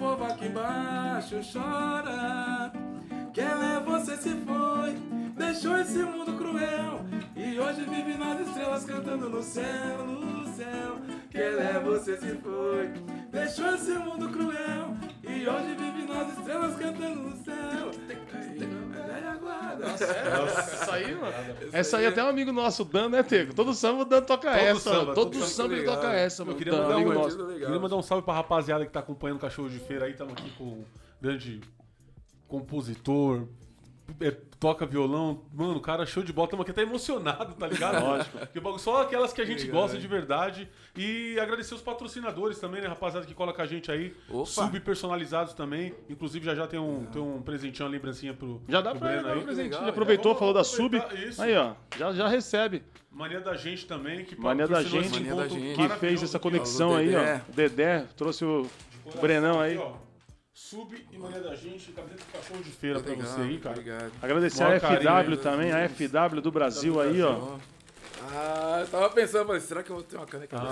Povo aqui embaixo chora. Que ela é você se foi, deixou esse mundo cruel. E hoje vive nas estrelas cantando no céu, céu. Que ela é você se foi, deixou esse mundo cruel. E hoje vive nas estrelas cantando no céu. Guarda. Essa aí, mano. Essa aí até um amigo nosso, Dan, né, Tego? Todo samba o Dan toca Todo essa. samba, todo todo samba ele toca essa, Eu mano. queria Dan, mandar, amigo um, nosso. queria mandar um salve pra rapaziada que tá acompanhando o Cachorro de Feira aí. Estamos aqui com o grande compositor, é, toca violão. Mano, o cara show de bola. Estamos aqui até emocionado, tá ligado? Lógico. Porque só aquelas que a gente Legal, gosta de verdade. E agradecer os patrocinadores também, né, rapaziada, que cola com a gente aí. Opa. Subpersonalizados também. Inclusive já já tem um, tem um presentinho, uma lembrancinha pro, Já dá pro pra Breno dar um aí. presentinho. legal, Já aproveitou, já. falou da sub. isso. Aí, ó. Já, já recebe. Mania da gente também, que Mania da gente. Mania da gente. Que fez essa conexão aí, ó. Dedé. O Dedé trouxe o Coração Brenão aí. aqui, ó. Sub e Mania da gente, camiseta do cachorro de feira pra Legal, você aí, cara. Obrigado. Agradecer a FW aí, também, a FW do Brasil aí, ó. Ah, eu tava pensando, falei, será que eu vou ter uma caneca Ah?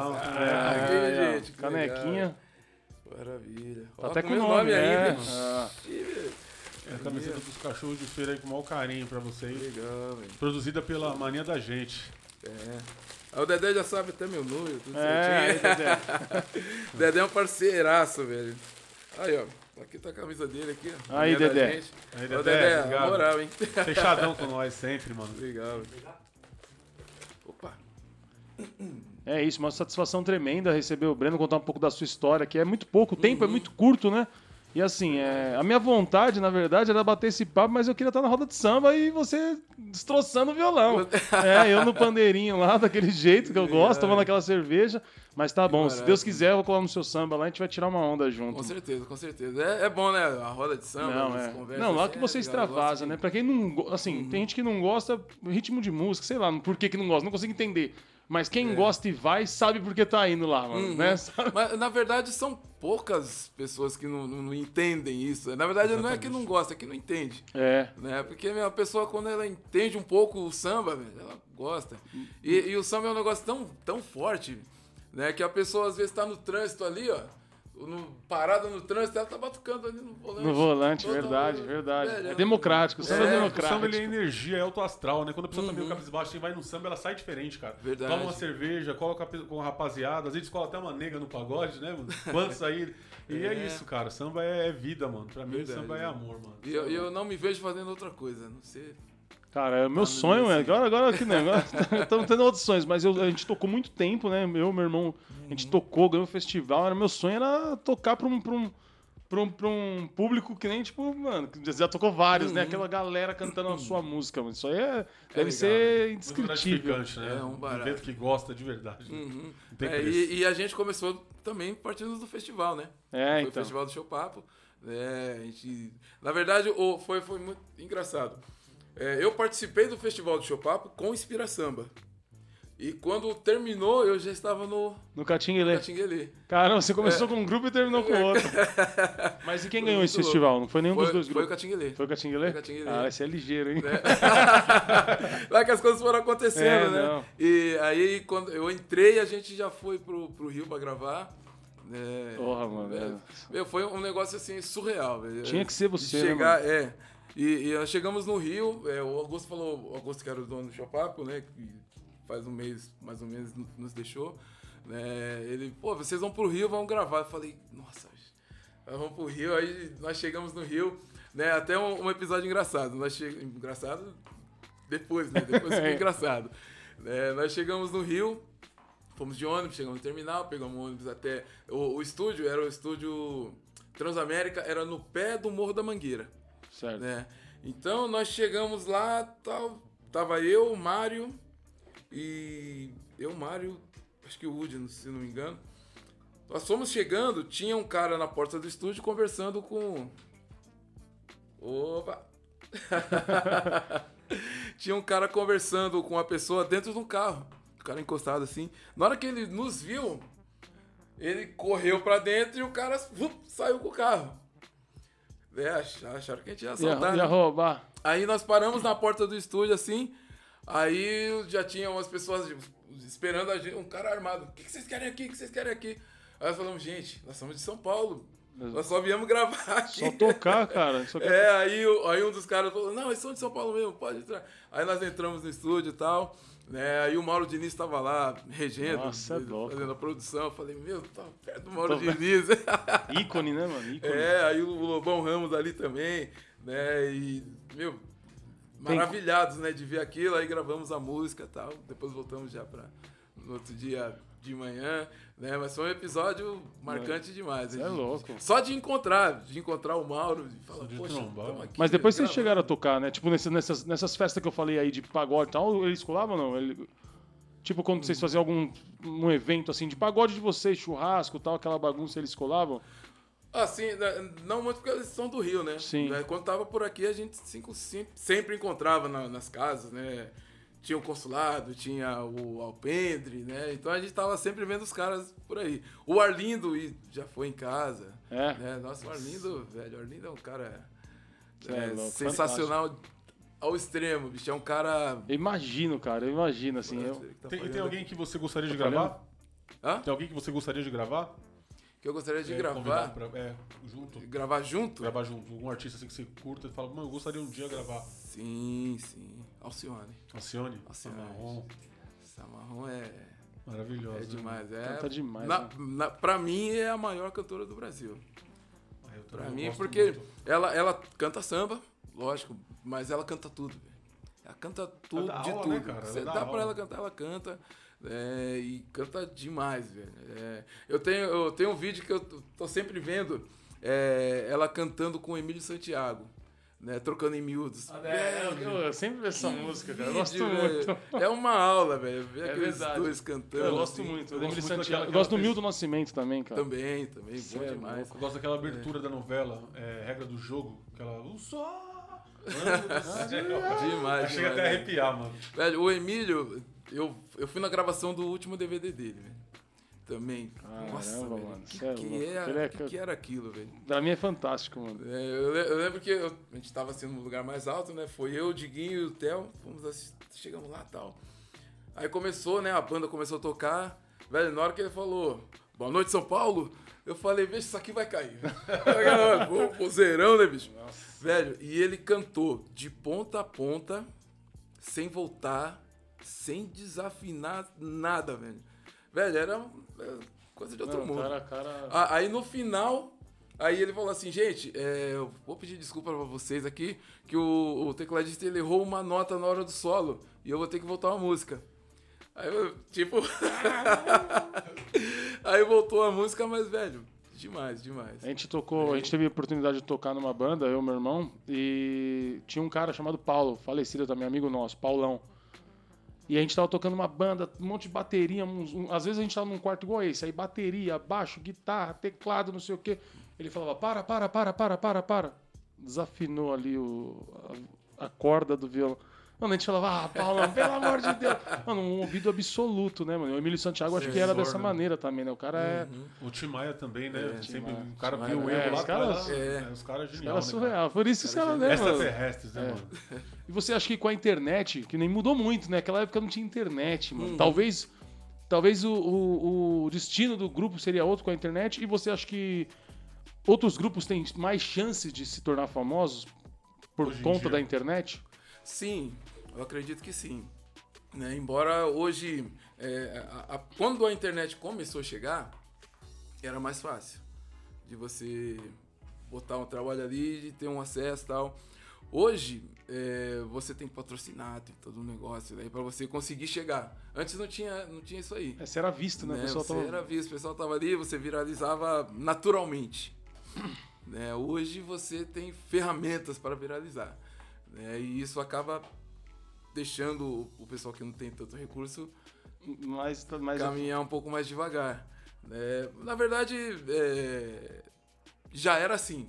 É, Ah, ó, gente. Canequinha. legal. Maravilha. Tá Ó, até com meu nome, é. ainda. Ah, É a camiseta dos cachorros de feira aí com o maior carinho pra você aí. Legal, velho. Produzida pela Mania da gente. É. O Dedé já sabe até meu número, tudo É, certinho. Dedé. <laughs> Dedé é um parceiraço, velho. Aí, ó. Aqui tá a camisa dele aqui. ó. Aí, Dedé. gente. Aí, Ô, Dedé, Dedé, obrigado. na moral, hein? <laughs> Fechadão com nós sempre, mano. Obrigado. Opa. É isso, uma satisfação tremenda receber o Breno, contar um pouco da sua história, que é muito pouco, o tempo é muito curto, né? E assim, é, a minha vontade, na verdade, era bater esse papo, mas eu queria estar na roda de samba e você destroçando o violão. <laughs> É, eu no pandeirinho lá, daquele jeito que eu gosto, tomando aquela cerveja. Mas tá bom, se. Deus quiser, eu vou colar no seu samba lá e a gente vai tirar uma onda junto. Com certeza, com certeza. É, é bom, né? A roda de samba, Não, é. Não, lá assim, que você é legal, eu extravasa, né? Pra quem não. Assim, tem gente que não gosta ritmo de música, sei lá, por que, que não gosta, não consigo entender. Mas quem gosta e vai sabe por que tá indo lá, mano, Uhum. né? <laughs> Sabe? Mas, na verdade, são poucas pessoas que não, não- não entendem isso. Na verdade, não é que não gosta, é que não entende. É. Né? Porque a pessoa, quando ela entende um pouco o samba, ela gosta. E, e o samba é um negócio tão, tão forte, né? Que a pessoa, às vezes, tá no trânsito ali, ó. No, parada no trânsito, ela tá batucando ali no volante. No volante, Toda verdade, hora. verdade. Velho, É democrático, o samba é, É, o O democrático. samba ele é energia, é alto astral, né? Quando a pessoa tá meio cabisbaixa e vai no samba, ela sai diferente, cara. Verdade. Toma uma cerveja, coloca com a rapaziada, às vezes cola até uma nega no pagode, né, mano? Quantos aí. E é, É. isso, cara. Samba é, é vida, mano. Pra mim, Verdade. samba é amor, mano. E eu, eu não me vejo fazendo outra coisa, a não sei. Cara, é o meu Tá sonho, é. Agora, agora que negócio. <laughs> <laughs> Estamos tendo outros sonhos, mas eu- a gente tocou muito tempo, né? Eu, meu irmão, a gente tocou, ganhou um festival. Era, meu sonho era tocar pra um, pra um, pra um, pra um público que nem, tipo, mano, que já tocou vários, né? Aquela galera cantando a sua música, mano. Isso aí é, deve legal, ser Muito indescritível. né? É um barato. evento que gosta de verdade. né? Uhum. Tem É, e, e a gente começou também partindo do festival, né? É, foi então. o Festival do Show Papo. É, a gente, na verdade, foi, foi muito engraçado. É, eu participei do Festival do Show Papo com Inspira Samba. E quando terminou, eu já estava no No Catinguelê. Catinguelê. Caramba, você começou com um grupo e terminou com <laughs> outro. Mas e quem ganhou esse muito festival? Não foi nenhum Foi, dos dois foi o grupos? Catinguelê. Foi o Catinguelê? Foi o Catinguelê. Ah, esse é ligeiro, hein? <laughs> Lá que as coisas foram acontecendo, É, né? não. E aí, quando eu entrei, a gente já foi pro, pro Rio pra gravar. É, Porra, mano, é, é. meu, foi um negócio assim surreal, velho. Tinha que ser você, né, chegar, é. E, e nós chegamos no Rio, é, o Augusto falou, o Augusto que era o dono do Chopapo, né? Que faz um mês, mais ou menos, no- nos deixou. Né, ele, pô, vocês vão pro Rio, vão gravar. Eu falei, nossa, nós vamos pro Rio, aí nós chegamos no Rio, né? Até um, um episódio engraçado. Nós che... Engraçado depois, né? Depois <laughs> ficou É. engraçado. Né, nós chegamos no Rio, fomos de ônibus, chegamos no terminal, pegamos o ônibus até. O, o estúdio era o estúdio Transamérica, era no pé do Morro da Mangueira Certo. né? Então nós chegamos lá, tal, tava eu, o Mário e eu, Mário, acho que o Woody, se não me engano. Nós fomos chegando, tinha um cara na porta do estúdio conversando com Opa. <laughs> tinha um cara conversando com uma pessoa dentro de um carro. O cara encostado assim. Na hora que ele nos viu, ele correu pra dentro e o cara saiu com o carro. É, ach- acharam que a gente ia Ia, assaltar. ia né? roubar. Aí nós paramos na porta do estúdio assim. Aí já tinha umas pessoas esperando a gente, um cara armado. O que, que vocês querem aqui? O que vocês querem aqui? Aí nós falamos, gente, nós somos de São Paulo. Nós só viemos gravar aqui. Só tocar, cara. Só <laughs> É, aí, aí um dos caras falou, não, eles são de São Paulo mesmo, pode entrar. Aí nós entramos no estúdio e tal, né? Aí o Mauro Diniz estava lá, regendo, Nossa, é fazendo a produção. Eu falei, meu, tá perto do Mauro Diniz. <laughs> Ícone, né, mano? Ícone. é, aí o Lobão Ramos ali também, né? E, meu, maravilhados, né, de ver aquilo. Aí gravamos a música e tal. Depois voltamos já para no outro dia de manhã, né? Mas foi um episódio marcante demais. Cê é louco. Só de encontrar, de encontrar o Mauro, de falar, de poxa, mano. aqui, Mas depois velho, vocês chegaram a tocar, né? Tipo, nessas, nessas, nessas festas que eu falei aí de pagode e tal, eles colavam ou não? Ele- Tipo, quando vocês faziam algum um evento assim de pagode de vocês, churrasco e tal, aquela bagunça, eles colavam? Assim, né, não muito porque eles são do Rio, né? Sim. Né, Quando tava por aqui, a gente cinco, sim- sempre encontrava na- nas casas, né? Tinha o consulado, tinha o alpendre, né? Então a gente tava sempre vendo os caras por aí. O Arlindo e já foi em casa. É. Né? Nossa, o Arlindo, velho, o Arlindo é um cara é é, sensacional ao extremo, bicho. É um cara. Eu imagino, cara, eu imagino, assim. Eu... Tá Tem, tem alguém que você gostaria de Tá gravar? Hã? Tem alguém que você gostaria de gravar? Que eu gostaria de É, gravar. pra- é, junto. Gravar junto? Gravar junto. Um artista assim que você curta e fala, mano, eu gostaria um dia gravar. Sim, sim. Alcione. Alcione, Alcione. Samarron, Samarron é. maravilhosa. É demais, é. Canta demais, Na, né? na, pra mim é a maior cantora do Brasil. Ah, eu Pra mim, porque muito. ela, ela canta samba, lógico, mas ela canta tudo. Ela canta tudo, dá de aula, tudo. né, cara? Ela Você dá dá pra ela cantar, ela canta. é, e canta demais, velho. É, eu, tenho, eu tenho um vídeo que eu tô- tô sempre vendo é, ela cantando com o Emílio Santiago, né? Trocando em miúdos. É, Velho, eu, eu sempre vejo essa música, cara. Eu gosto velho. muito. É uma aula, velho. Ver É aqueles verdade. dois cantando. Eu gosto assim. muito. eu Eu, gosto muito Eu gosto do fez. Milton Nascimento também, cara. Também, também. Cê bom é demais. Eu gosto daquela abertura da novela, é, Regra do Jogo, aquela. O sol! <laughs> Demais, Chega até a arrepiar, mano. Velho, o Emílio, eu, eu fui na gravação do último DVD dele, velho. Também. Caramba, Nossa, velho. mano, Que, cê é que, louco. era, é que, que era aquilo, velho? Pra mim é fantástico, mano. É, eu, eu lembro que eu- a gente tava assim no lugar mais alto, né? Foi eu, o Diguinho e o Theo. Fomos assis- chegamos lá e tal. Aí começou, né? A banda começou a tocar. Velho, na hora que ele falou, boa noite, São Paulo, eu falei, veja, isso aqui vai cair. <laughs> Pô, Pozeirão, né, bicho? Velho, e ele cantou de ponta a ponta, sem voltar, sem desafinar nada, velho. Velho, era é, coisa de outro Não, mundo. cara, cara... Aí no final, aí ele falou assim, gente, é, eu vou pedir desculpa pra vocês aqui, que o, o tecladista ele errou uma nota na hora do solo e eu vou ter que voltar uma música. Aí eu, tipo. <laughs> aí voltou a música, mas, velho, demais, demais. A gente tocou, a gente teve a oportunidade de tocar numa banda, eu e meu irmão, e tinha um cara chamado Paulo, falecido também, amigo nosso, Paulão. E a gente tava tocando uma banda, um monte de bateria, um- às vezes a gente tava num quarto igual esse, aí bateria, baixo, guitarra, teclado, não sei o quê. Ele falava, para, para, para, para, para, para. Desafinou ali o, a, a corda do violão. Mano, a gente falava, ah, Paulão, pelo amor de Deus. Mano, um ouvido absoluto, né, mano? O Emílio Santiago acho que era dessa né? maneira também, né? O cara é... O Tim Maia também, né? É, Sempre, o cara viu o erro É, lá os caras- é. é, Os caras Cara genial, né, cara? surreal. Por isso que os caras, né, mano? Extraterrestres, né, É. mano? E você acha que com a internet, que nem mudou muito, né? Naquela época não tinha internet, Uhum. mano. Talvez, talvez o, o, o destino do grupo seria outro com a internet. E você acha que outros grupos têm mais chances de se tornar famosos por Hoje conta da internet? Sim, eu acredito que sim. Né, Embora hoje, é, a- a- quando a internet começou a chegar, era mais fácil de você botar um trabalho ali, de ter um acesso e tal. Hoje, é, você tem que patrocinar, tem todo um negócio aí para você conseguir chegar. Antes não tinha, não tinha isso aí. Essa era visto, né? né? O pessoal Você tava... era visto, o pessoal tava ali, você viralizava naturalmente. <clears throat> né? Hoje você tem ferramentas para viralizar. Né? E isso acaba deixando o- pessoal que não tem tanto recurso mais, caminhar um pouco mais devagar. né? Na verdade, é, já era assim.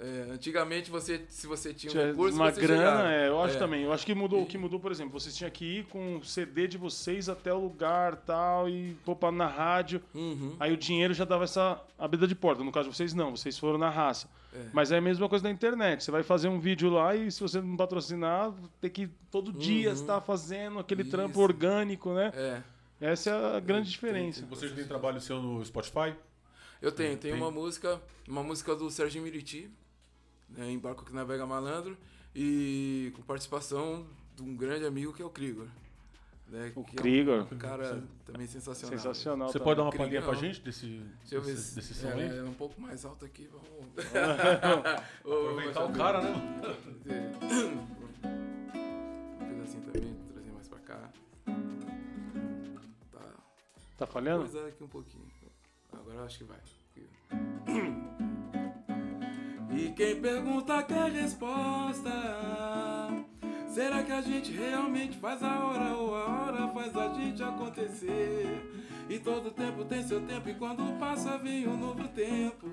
É, antigamente, você, se você tinha um Tinha recurso, uma você grana, é, eu acho É. também. Eu acho que mudou, o que mudou, por exemplo, vocês tinham que ir com o CD de vocês até o lugar tal, e pôr na rádio. Uhum. Aí o dinheiro já dava essa abertura de porta. No caso de vocês, não, vocês foram na raça. Mas é a mesma coisa da internet. Você vai fazer um vídeo lá e se você não patrocinar, tem que todo dia estar fazendo aquele Isso. trampo orgânico, né? É. Essa é a grande diferença. Vocês têm trabalho seu no Spotify? Eu tenho, tem Tem. uma música, uma música do Serginho Miriti, né, Embarco que Navega Malandro, e com participação de um grande amigo que é o Krigor. Né, O que Krigor. É um cara também sensacional. Sensacional. Você também. pode dar uma palhinha pra não. gente desse, Deixa eu ver desse, se desse som é, aí? é um pouco mais alto aqui. Vamos <laughs> Aproveitar o cara, né? Um pedacinho também, trazer mais pra cá. Tá. Tá falhando? Coisa aqui um pouquinho. Agora eu acho que vai. <clears throat> E quem pergunta quer resposta. Será que a gente realmente faz a hora ou a hora faz a gente acontecer? E todo tempo tem seu tempo e quando passa vem um novo tempo.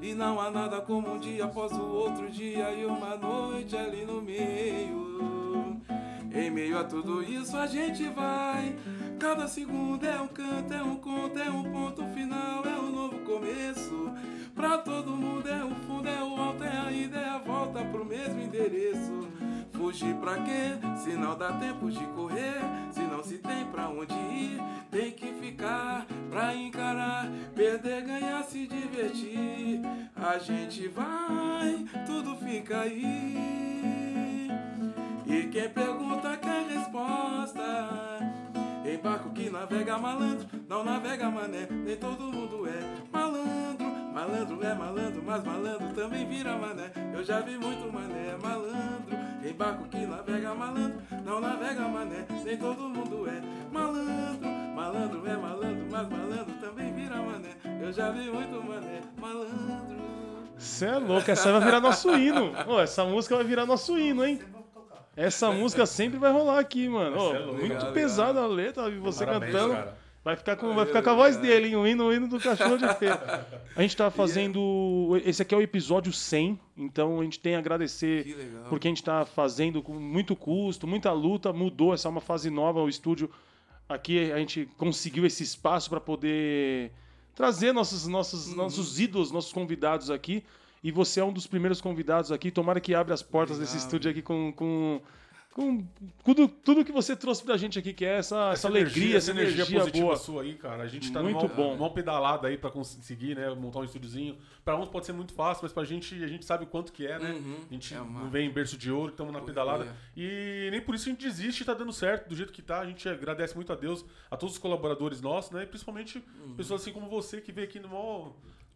E não há nada como um dia após o outro dia e uma noite ali no meio. Em meio a tudo isso a gente vai. Cada segundo é um canto, é um conto, é um ponto final, é um novo começo. Pra todo mundo é o fundo, é pro mesmo endereço. Fugir pra quê? Se não dá tempo de correr, se não se tem pra onde ir, tem que ficar pra encarar, perder, ganhar, se divertir. A gente vai, tudo fica aí. E quem pergunta quer resposta. Em barco que navega malandro, não navega mané, nem todo mundo é malandro. Malandro é malandro, mas malandro também vira mané. Eu já vi muito mané malandro. Em barco que navega malandro, não navega mané. Nem todo mundo é malandro. Malandro é malandro, mas malandro também vira mané. Eu já vi muito mané malandro. Você é louco, essa vai virar nosso hino. Ô, essa música vai virar nosso hino, hein? Essa música sempre vai rolar aqui, mano. É louco. muito Legal, pesada a letra, e você Parabéns, cantando. cara. Vai ficar, com, vai ficar com a voz dele, hein? O hino, o hino do cachorro de feira. A gente tá <laughs> fazendo. Esse aqui é o episódio 100, então a gente tem a agradecer porque a gente tá fazendo com muito custo, muita luta, mudou. Essa é uma fase nova, o estúdio. Aqui a gente conseguiu esse espaço para poder trazer nossos, nossos, Uhum. nossos ídolos, nossos convidados aqui. E você é um dos primeiros convidados aqui. Tomara que abra as portas desse Legal. estúdio aqui com, com, com tudo, tudo que você trouxe pra gente aqui, que é essa, essa, alegria, essa energia, positiva boa. sua aí, cara. A gente tá Muito numa, bom. numa pedalada aí pra conseguir, né, montar um estúdiozinho. Pra uns pode ser muito fácil, mas pra gente, a gente sabe o quanto que é, né? Uhum. A gente É uma- não vem em berço de ouro, estamos na pedalada. E nem por isso a gente desiste e tá dando certo do jeito que tá. A gente agradece muito a Deus, a todos os colaboradores nossos, né? E principalmente Uhum. pessoas assim como você que veio aqui no maior.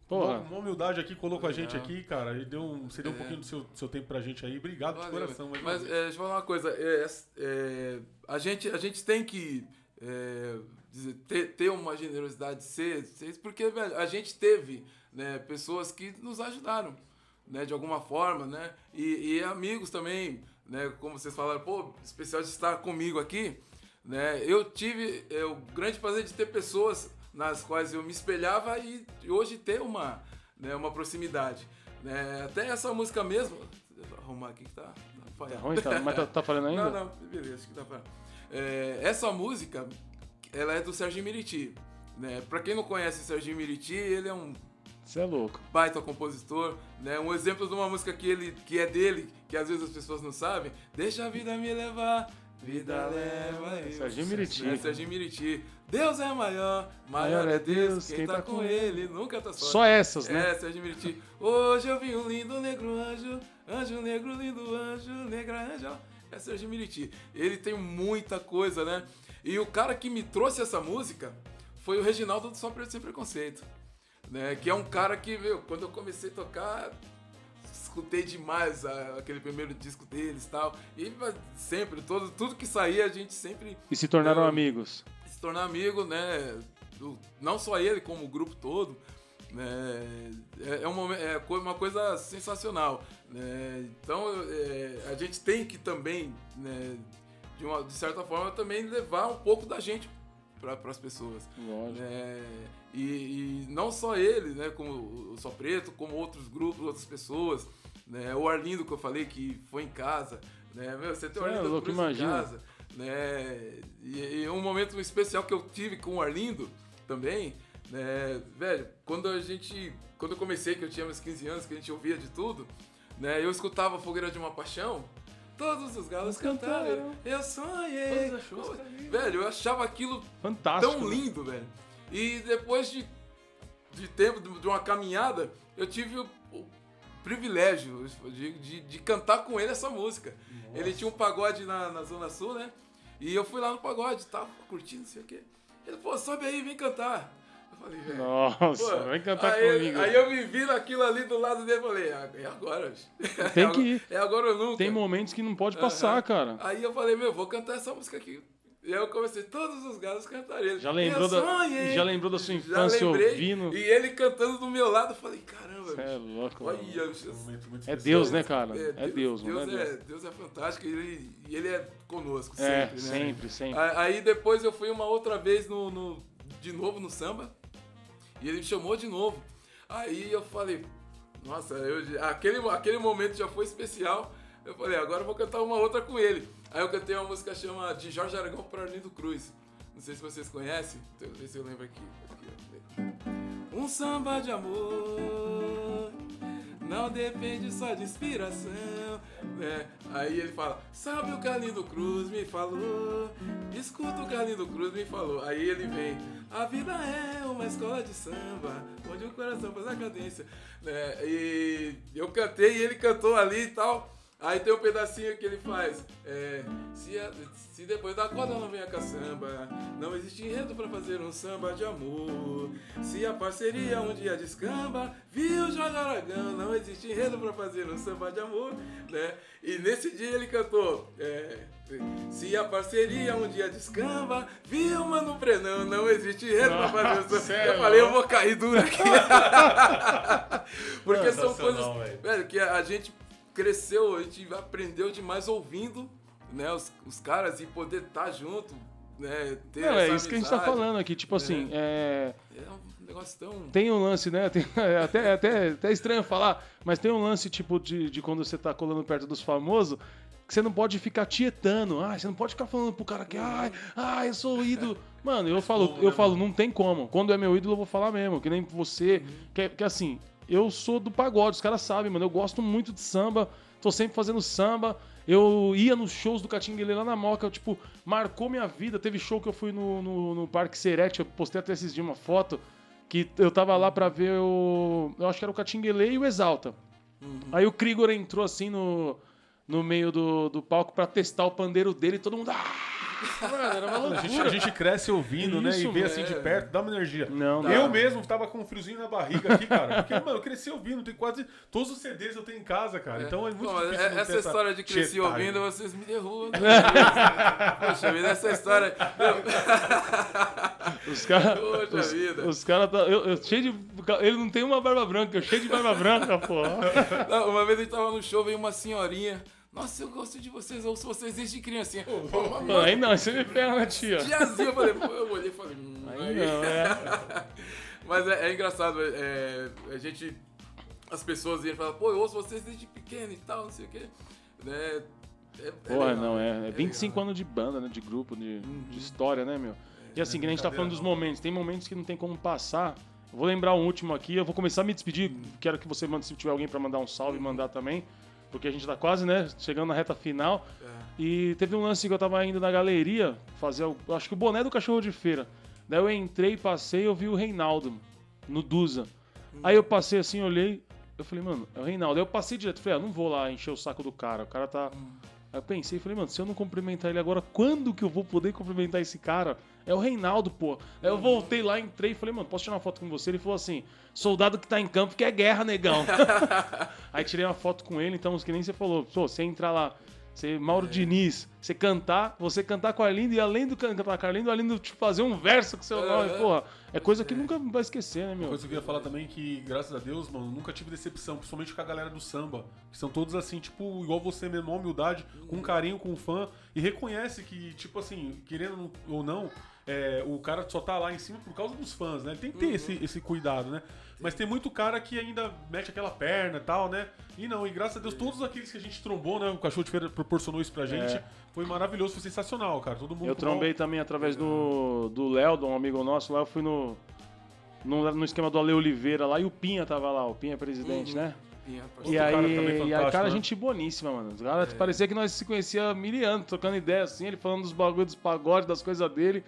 Porra. Uma, humildade aqui, colocou a gente aqui, cara. E deu um, você deu um É. pouquinho do seu, seu tempo pra gente aí. Obrigado de Valeu, coração. mais uma Mas vez. é, deixa eu falar uma coisa. é, é, a, gente, a gente tem que é, dizer, ter, ter uma generosidade, ser, ser porque velho, a gente teve né, pessoas que nos ajudaram né, de alguma forma, né? E, e amigos também, né? Como vocês falaram, pô, especial de estar comigo aqui. Né? Eu tive é, o grande prazer de ter pessoas nas quais eu me espelhava e hoje ter uma, né, uma proximidade. Né? Até essa música mesmo. Deixa eu arrumar aqui que tá. tá Tá ruim, tá, mas tá, tá falando ainda? <laughs> Não, não, beleza, acho que dá pra. É, essa música, ela é do Serginho Miriti. Né? Pra quem não conhece o Serginho Miriti, ele é um Você é louco. baita compositor, né? Um exemplo de uma música que ele que é dele, que às vezes as pessoas não sabem. Deixa a vida me levar, vida leva eu. Serginho Miriti. É, Serginho Miriti. Deus é maior, maior é Deus, quem tá com ele nunca tá só. Só essas, né? É, Sérgio Miriti. Hoje eu vi um lindo negro anjo, anjo negro, lindo anjo, negra anjo. É Sérgio Miriti. Ele tem muita coisa, né? E o cara que me trouxe essa música foi o Reginaldo do Só Sem Preconceito. Né? Que é um cara que, meu, quando eu comecei a tocar, escutei demais aquele primeiro disco deles e tal. E sempre, todo, tudo que saía, a gente sempre E se tornaram Eu- amigos. Se tornar amigo, né? do- não só ele, como o grupo todo. Né, é, é um momen- é uma coisa sensacional. Né? Então é, a gente tem que também, né, de, uma, de certa forma, também levar um pouco da gente para as pessoas. Lógico. né? E, e não só ele, né, como o Só Preto, como outros grupos, outras pessoas. Né? O Arlindo que eu falei que foi em casa. Né? Meu, você tem o é Arlindo louco, Cruz imagina. em casa. Né? E, e um momento especial que eu tive com o Arlindo também, né? Velho, quando a gente. Quando eu comecei, que eu tinha meus 15 anos, que a gente ouvia de tudo, né? Eu escutava Fogueira de uma Paixão. Todos os galos cantaram. Eu sonhei. Caíram. Velho, eu achava aquilo Fantástico. tão né? lindo, velho. E depois de, de tempo, de uma caminhada, eu tive o, o privilégio de, de, de cantar com ele essa música. Ele tinha um pagode na, na Zona Sul, né? E eu fui lá no pagode, tava curtindo, não sei o quê. Ele, pô, sobe aí, vem cantar. Eu falei, velho. Nossa, pô, vem cantar aí, comigo. Aí eu me vi naquilo ali do lado dele e falei, "Ah, é agora. bicho. <laughs> Tem É que ir. É agora ou nunca. Tem momentos que não pode passar, Aham. cara. Aí eu falei, meu, vou cantar essa música aqui. E aí eu comecei, todos os galos cantarem. Ele, Já lembrou "Eu da- sonhei." já lembrou da sua Já infância lembrei, ouvindo? E ele cantando do meu lado, eu falei, caramba, Você é louco. olha, mano. bicho, Um momento muito É especial. Deus, né, cara? É Deus, Deus, mano. é é, Deus. Deus é fantástico e ele, e ele é conosco É, sempre, né? sempre, sempre. Aí depois eu fui uma outra vez no, no- de novo no samba e ele me chamou de novo. Aí eu falei, nossa, eu, aquele, aquele momento já foi especial. Eu falei, agora eu vou cantar uma outra com ele. Aí eu cantei uma música chama de Jorge Aragão para Arlindo Cruz. Não sei se vocês conhecem, deixa eu ver se eu lembro aqui. Aqui. Um samba de amor não depende só de inspiração, né? Aí ele fala, sabe o Carlindo Cruz me falou, escuta o Carlindo Cruz me falou. Aí ele vem, a vida é uma escola de samba, onde o coração faz a cadência, né? E eu cantei e ele cantou ali e tal. Aí tem um pedacinho que ele faz. É, se, a- se depois da corda não vem a caçamba, não existe enredo pra fazer um samba de amor. Se a parceria um dia descamba, viu Jorge Aragão, não existe enredo pra fazer um samba de amor, né? E nesse dia ele cantou. é, se a parceria um dia descamba, viu, mano, Brenão, não existe enredo pra fazer um <laughs> samba. sério, Eu falei, eu vou cair duro aqui. <laughs> Porque são coisas, velho. velho, que a gente cresceu, a gente aprendeu demais ouvindo, né, os, os caras e poder estar junto, né, ter Não, é isso que a gente tá amizade. falando aqui. Tipo assim, é, É um negócio tão... tem um lance, né? Tem, é <laughs> até, até, até estranho falar, mas tem um lance, tipo, de, de quando você tá colando perto dos famosos, que você não pode ficar tietando. Ah, você não pode ficar falando pro cara que, ai, ai, eu sou o ídolo. <laughs> Mano, eu falo, eu né, falo, não tem como. Quando é meu ídolo, eu vou falar mesmo. Que nem você. Que, que assim, eu sou do pagode, os caras sabem, mano. Eu gosto muito de samba, tô sempre fazendo samba. Eu ia nos shows do Catinguele lá na Moca, eu, tipo, marcou minha vida. Teve show que eu fui no, no, no Parque Serete, eu postei até esses dias uma foto, que eu tava lá pra ver o. Eu acho que era o Catinguele e o Exalta. Aí o Krigor entrou assim no, no meio do, do palco pra testar o pandeiro dele e todo mundo. Ah! Mano, era uma A gente, loucura. a gente cresce ouvindo, né? E vê assim é. de perto, dá uma energia. Não, eu dá. mesmo tava com um friozinho na barriga aqui, cara. Porque, mano, eu cresci ouvindo, tem quase. Todos os CDs eu tenho em casa, cara. Então é muito Bom, difícil. é- não ter essa história de crescer tietagem. ouvindo, vocês me derrubam. <laughs> Poxa vida, essa história... <laughs> Os caras. Poxa Os, vida. os caras tá. Eu, eu cheio de. Ele não tem uma barba branca, eu cheio de barba branca, porra. Não, uma vez a gente tava no show, veio uma senhorinha. Nossa, eu gosto de vocês, eu ouço vocês desde criancinha. Pô, uma Pô, Aí não, você me ferra, né, tia? tiazinha, eu falei, pô, eu olhei e falei, hum, Aí aí. não, é. <laughs> Mas é, é engraçado, é, a gente. As pessoas iam falar, pô, eu ouço vocês desde pequeno e tal, não sei o quê. Né? É, é Porra, legal, não, é, é 25 legal. anos de banda, né? De grupo, de, Uhum. de história, né, meu? E assim, que nem a gente tá falando dos momentos. Tem momentos que não tem como passar. Eu vou lembrar um último aqui, eu vou começar a me despedir. Uhum. Quero que você mande, se tiver alguém pra mandar um salve, mandar também. Porque a gente tá quase, né? Chegando na reta final. É. E teve um lance que eu tava indo na galeria fazer, o- acho que o boné do cachorro de feira. Daí eu entrei, passei, eu vi o Reinaldo no Dusa. Aí eu passei assim, olhei, eu falei, mano, é o Reinaldo. Aí eu passei direto, falei, ah, não vou lá encher o saco do cara, o cara tá. Aí eu pensei, falei, mano, se eu não cumprimentar ele agora, quando que eu vou poder cumprimentar esse cara? É o Reinaldo, pô. Aí eu voltei lá, entrei e falei, mano, posso tirar uma foto com você? Ele falou assim, soldado que tá em campo que é guerra, negão. <laughs> Aí tirei uma foto com ele, então, que nem você falou, pô, você entrar lá, você, Mauro Diniz, você cantar, você cantar com a Arlindo e além do can- cantar com a Arlindo, o Arlindo te fazer um verso com seu nome, Aham. porra. É coisa que nunca vai esquecer, né, Uma meu? coisa que eu queria falar também é que, graças a Deus, mano, nunca tive decepção, principalmente com a galera do samba. Que são todos assim, tipo, igual você mesmo, uma humildade, com carinho com o fã. E reconhece que, tipo assim, querendo ou não, é, o cara só tá lá em cima por causa dos fãs, né? Ele tem que ter esse, esse cuidado, né? Mas tem muito cara que ainda mete aquela perna e tal, né? E não, e graças a Deus, todos aqueles que a gente trombou, né? O Cachorro de Feira proporcionou isso pra gente. É. Foi maravilhoso, foi sensacional, cara. Todo mundo Eu trombei mó- também através do do Léo, de um amigo nosso lá, eu fui no, no, no esquema do Ale Oliveira lá e o Pinha tava lá, o Pinha é presidente, né? Sim, rapaz. E aí, e aí, cara, né? gente boníssima, mano. Os caras parecia que nós se conhecia há mil anos, trocando ideia assim, ele falando dos bagulhos dos pagodes, das coisas dele.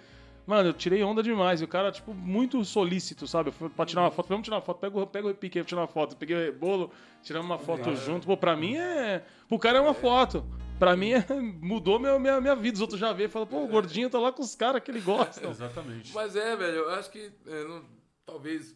Mano, eu tirei onda demais. E o cara, tipo, muito solícito, sabe? Eu fui pra tirar uma foto. Vamos tirar uma foto. Pega, o- pega o repique aí pra tirar uma foto. Peguei o rebolo, tiramos uma foto junto. Pô, pra mim é. Pro cara é uma foto. Pra mim é... <laughs> mudou minha, minha, minha vida. Os outros já veem e falam, pô, o gordinho tá lá com os caras que ele gosta. Exatamente. Mas é, velho, eu acho que é, não- talvez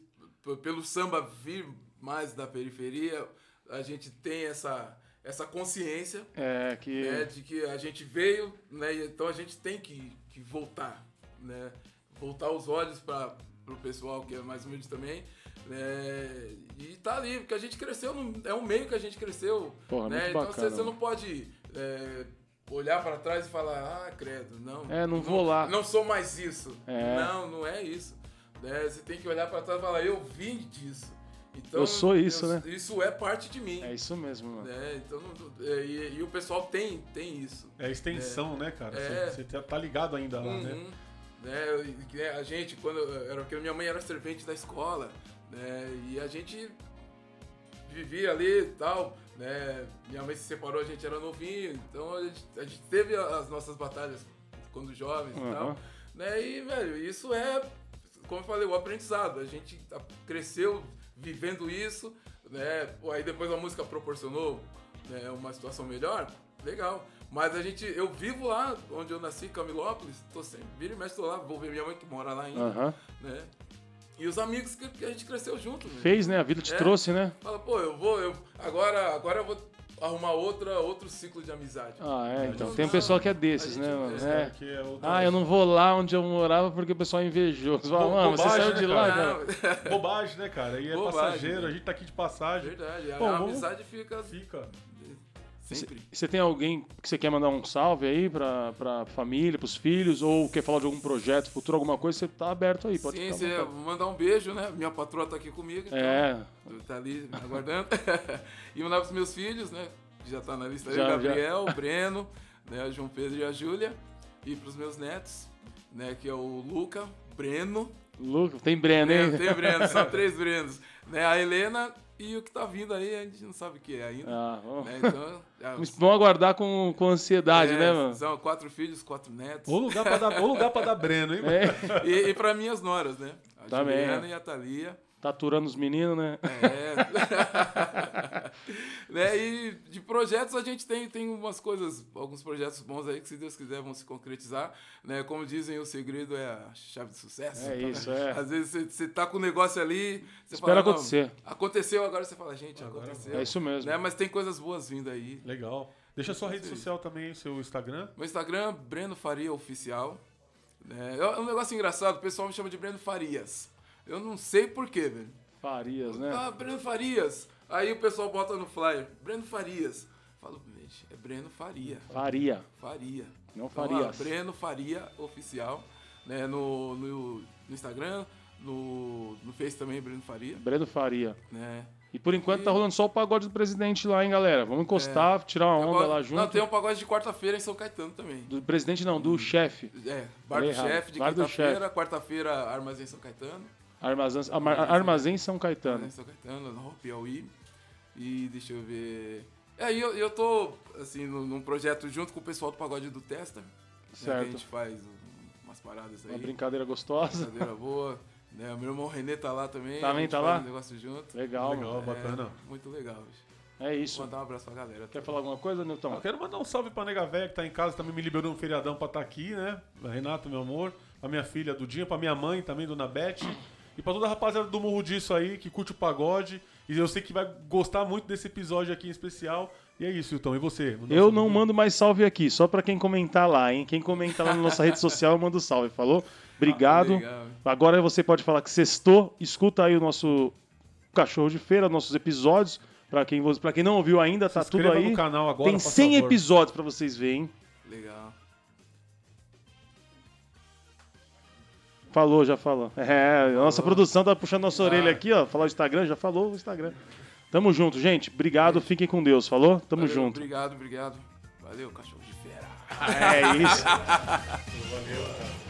pelo samba vir mais da periferia, a gente tem essa, essa consciência É, que. né, de que a gente veio, né, então a gente tem que, que voltar, né, voltar os olhos para o pessoal que é mais humilde também, né, e tá ali, porque a gente cresceu, no- é um meio que a gente cresceu, Porra, né, então bacana, você, você não pode é, olhar para trás e falar, ah, credo, não. É, não vou lá. Não sou mais isso. É. Não, não é isso. Né, Você tem que olhar para trás e falar, eu vim disso. Então, Eu sou isso, né? Isso é parte de mim. É isso mesmo, mano. né? Então, não- é, e, e o pessoal tem, tem isso. É a extensão, né, cara? É. Você, você tá ligado ainda lá, né? Uhum. Né, né, A gente, quando era porque minha mãe era servente da escola, né? E a gente vivia ali e tal, né? Minha mãe se separou, a gente era novinho, então a gente, a gente teve as nossas batalhas quando jovens e Uhum. tal, né? E, velho, isso é, como eu falei, o aprendizado. A gente cresceu vivendo isso, né? Aí depois a música proporcionou né, uma situação melhor, legal. Mas a gente, eu vivo lá onde eu nasci, Camilópolis, tô sempre, vira e mexe, tô lá, vou ver minha mãe que mora lá ainda, né? E os amigos que, que a gente cresceu junto, né? Fez, né? A vida te É. trouxe, né? Fala, pô, eu vou, eu, agora, agora eu vou arrumar outra, outro ciclo de amizade. Ah, é, então. Tem um pessoal que é desses, né, mano? é, É. É o- Ah, eu não vou lá onde eu morava porque o pessoal é invejoso. Fala, mano, você saiu né, de lá, cara? Bobagem, né, cara? E é Bobagem, passageiro, né? a gente tá aqui de passagem. Verdade, a, Bom, a vamos- amizade fica Fica. Sempre. Você tem alguém que você quer mandar um salve aí pra, pra família, pros filhos, ou quer falar de algum projeto futuro, alguma coisa, você tá aberto aí, pode Sim, ficar vontade. mandar um beijo, né? Minha patroa tá aqui comigo. então, É, Tá ali me aguardando. <laughs> e mandar pros meus filhos, né? Já tá na lista aí, Já, o Gabriel, o Breno, né? O João Pedro e a Júlia. E pros meus netos, né? Que é o Luca, Breno. Luca, tem Breno, hein? Né, tem Breno, são <laughs> três Brenos. Né? A Helena e o que tá vindo aí, a gente não sabe o que é ainda. Ah, vamos, né? Então, já- <laughs> vamos aguardar com, com ansiedade, é, né, mano? São quatro filhos, quatro netos. O lugar pra dar, o lugar pra dar <laughs> Breno, hein? mano? É, E, e pra minhas noras, né? A Também, Juliana é. e a Thalia. Tá aturando os meninos, né? É. <laughs> né? E de projetos a gente tem, tem umas coisas, alguns projetos bons aí que, se Deus quiser, vão se concretizar. Né? Como dizem, o segredo é a chave de sucesso. É isso, é. Às vezes você, tá com o negócio ali, você Espera fala. "Não, acontecer." Aconteceu, agora você fala, gente, aconteceu. É isso mesmo. Né? Mas tem coisas boas vindo aí. Legal. Deixa a sua rede social também, seu Instagram. Meu Instagram, Breno Faria Oficial. né? É um negócio engraçado, o pessoal me chama de Breno Farias. Eu não sei porquê, velho. Farias, né? Ah, Breno Farias. Aí o pessoal bota no flyer, Breno Farias. Falo, gente, é Breno Faria. Faria. Faria. Não Então, Farias. ó, Breno Faria Oficial. Né, no, no, no Instagram, no, no Face também, Breno Faria. Breno Faria. Né. E por enquanto tá rolando só o pagode do presidente lá, hein, galera? Vamos encostar, tirar uma onda Agora- lá junto. Não, tem um pagode de quarta-feira em São Caetano também. Do presidente não, do chefe. É, Bar do. Chefe de quinta-feira, quarta-feira, Armazém São Caetano. Armazém, Arma- Armazém São Caetano. Armazém São Caetano, no Piauí. E deixa eu ver. É, e eu, eu tô, assim, num, projeto junto com o pessoal do Pagode do Testa. né, Certo. a gente faz um- umas paradas aí. Uma brincadeira gostosa. Brincadeira boa. Né? Meu irmão Renê tá lá também. Também a tá lá? um negócio junto. Legal, Legal, mano. bacana. É, muito legal. É isso. Vou mandar um abraço pra galera. Quer falar alguma coisa, Eu Nilton? quero mandar um salve pra Nega Véia que tá em casa, também me liberou um feriadão pra estar aqui, né? A Renato, meu amor, pra minha filha Dudinha, pra minha mãe também, Dona Beth. E pra toda a rapaziada do Morro Disso aí, que curte o pagode. E eu sei que vai gostar muito desse episódio aqui em especial. E é isso, Hilton. E você? Eu não mando mais salve aqui, só pra quem comentar lá, hein? Quem comentar lá na nossa rede social, eu mando salve, falou? Obrigado. Ah. Agora você pode falar que sextou, escuta aí o nosso Cachorro de Feira, nossos episódios. Pra quem, pra quem não ouviu ainda, Se tá tudo aí. no canal agora, Tem por 100 favor. episódios pra vocês verem. Legal. Falou, já falou. É, a nossa produção tá puxando nossa Ah. orelha aqui, ó. Falar o Instagram, já falou o Instagram. Tamo junto, gente. Obrigado, fiquem com Deus. Falou? Tamo Valeu, junto. Obrigado, obrigado. Valeu, cachorro de fera. É isso. Valeu, <laughs> cara.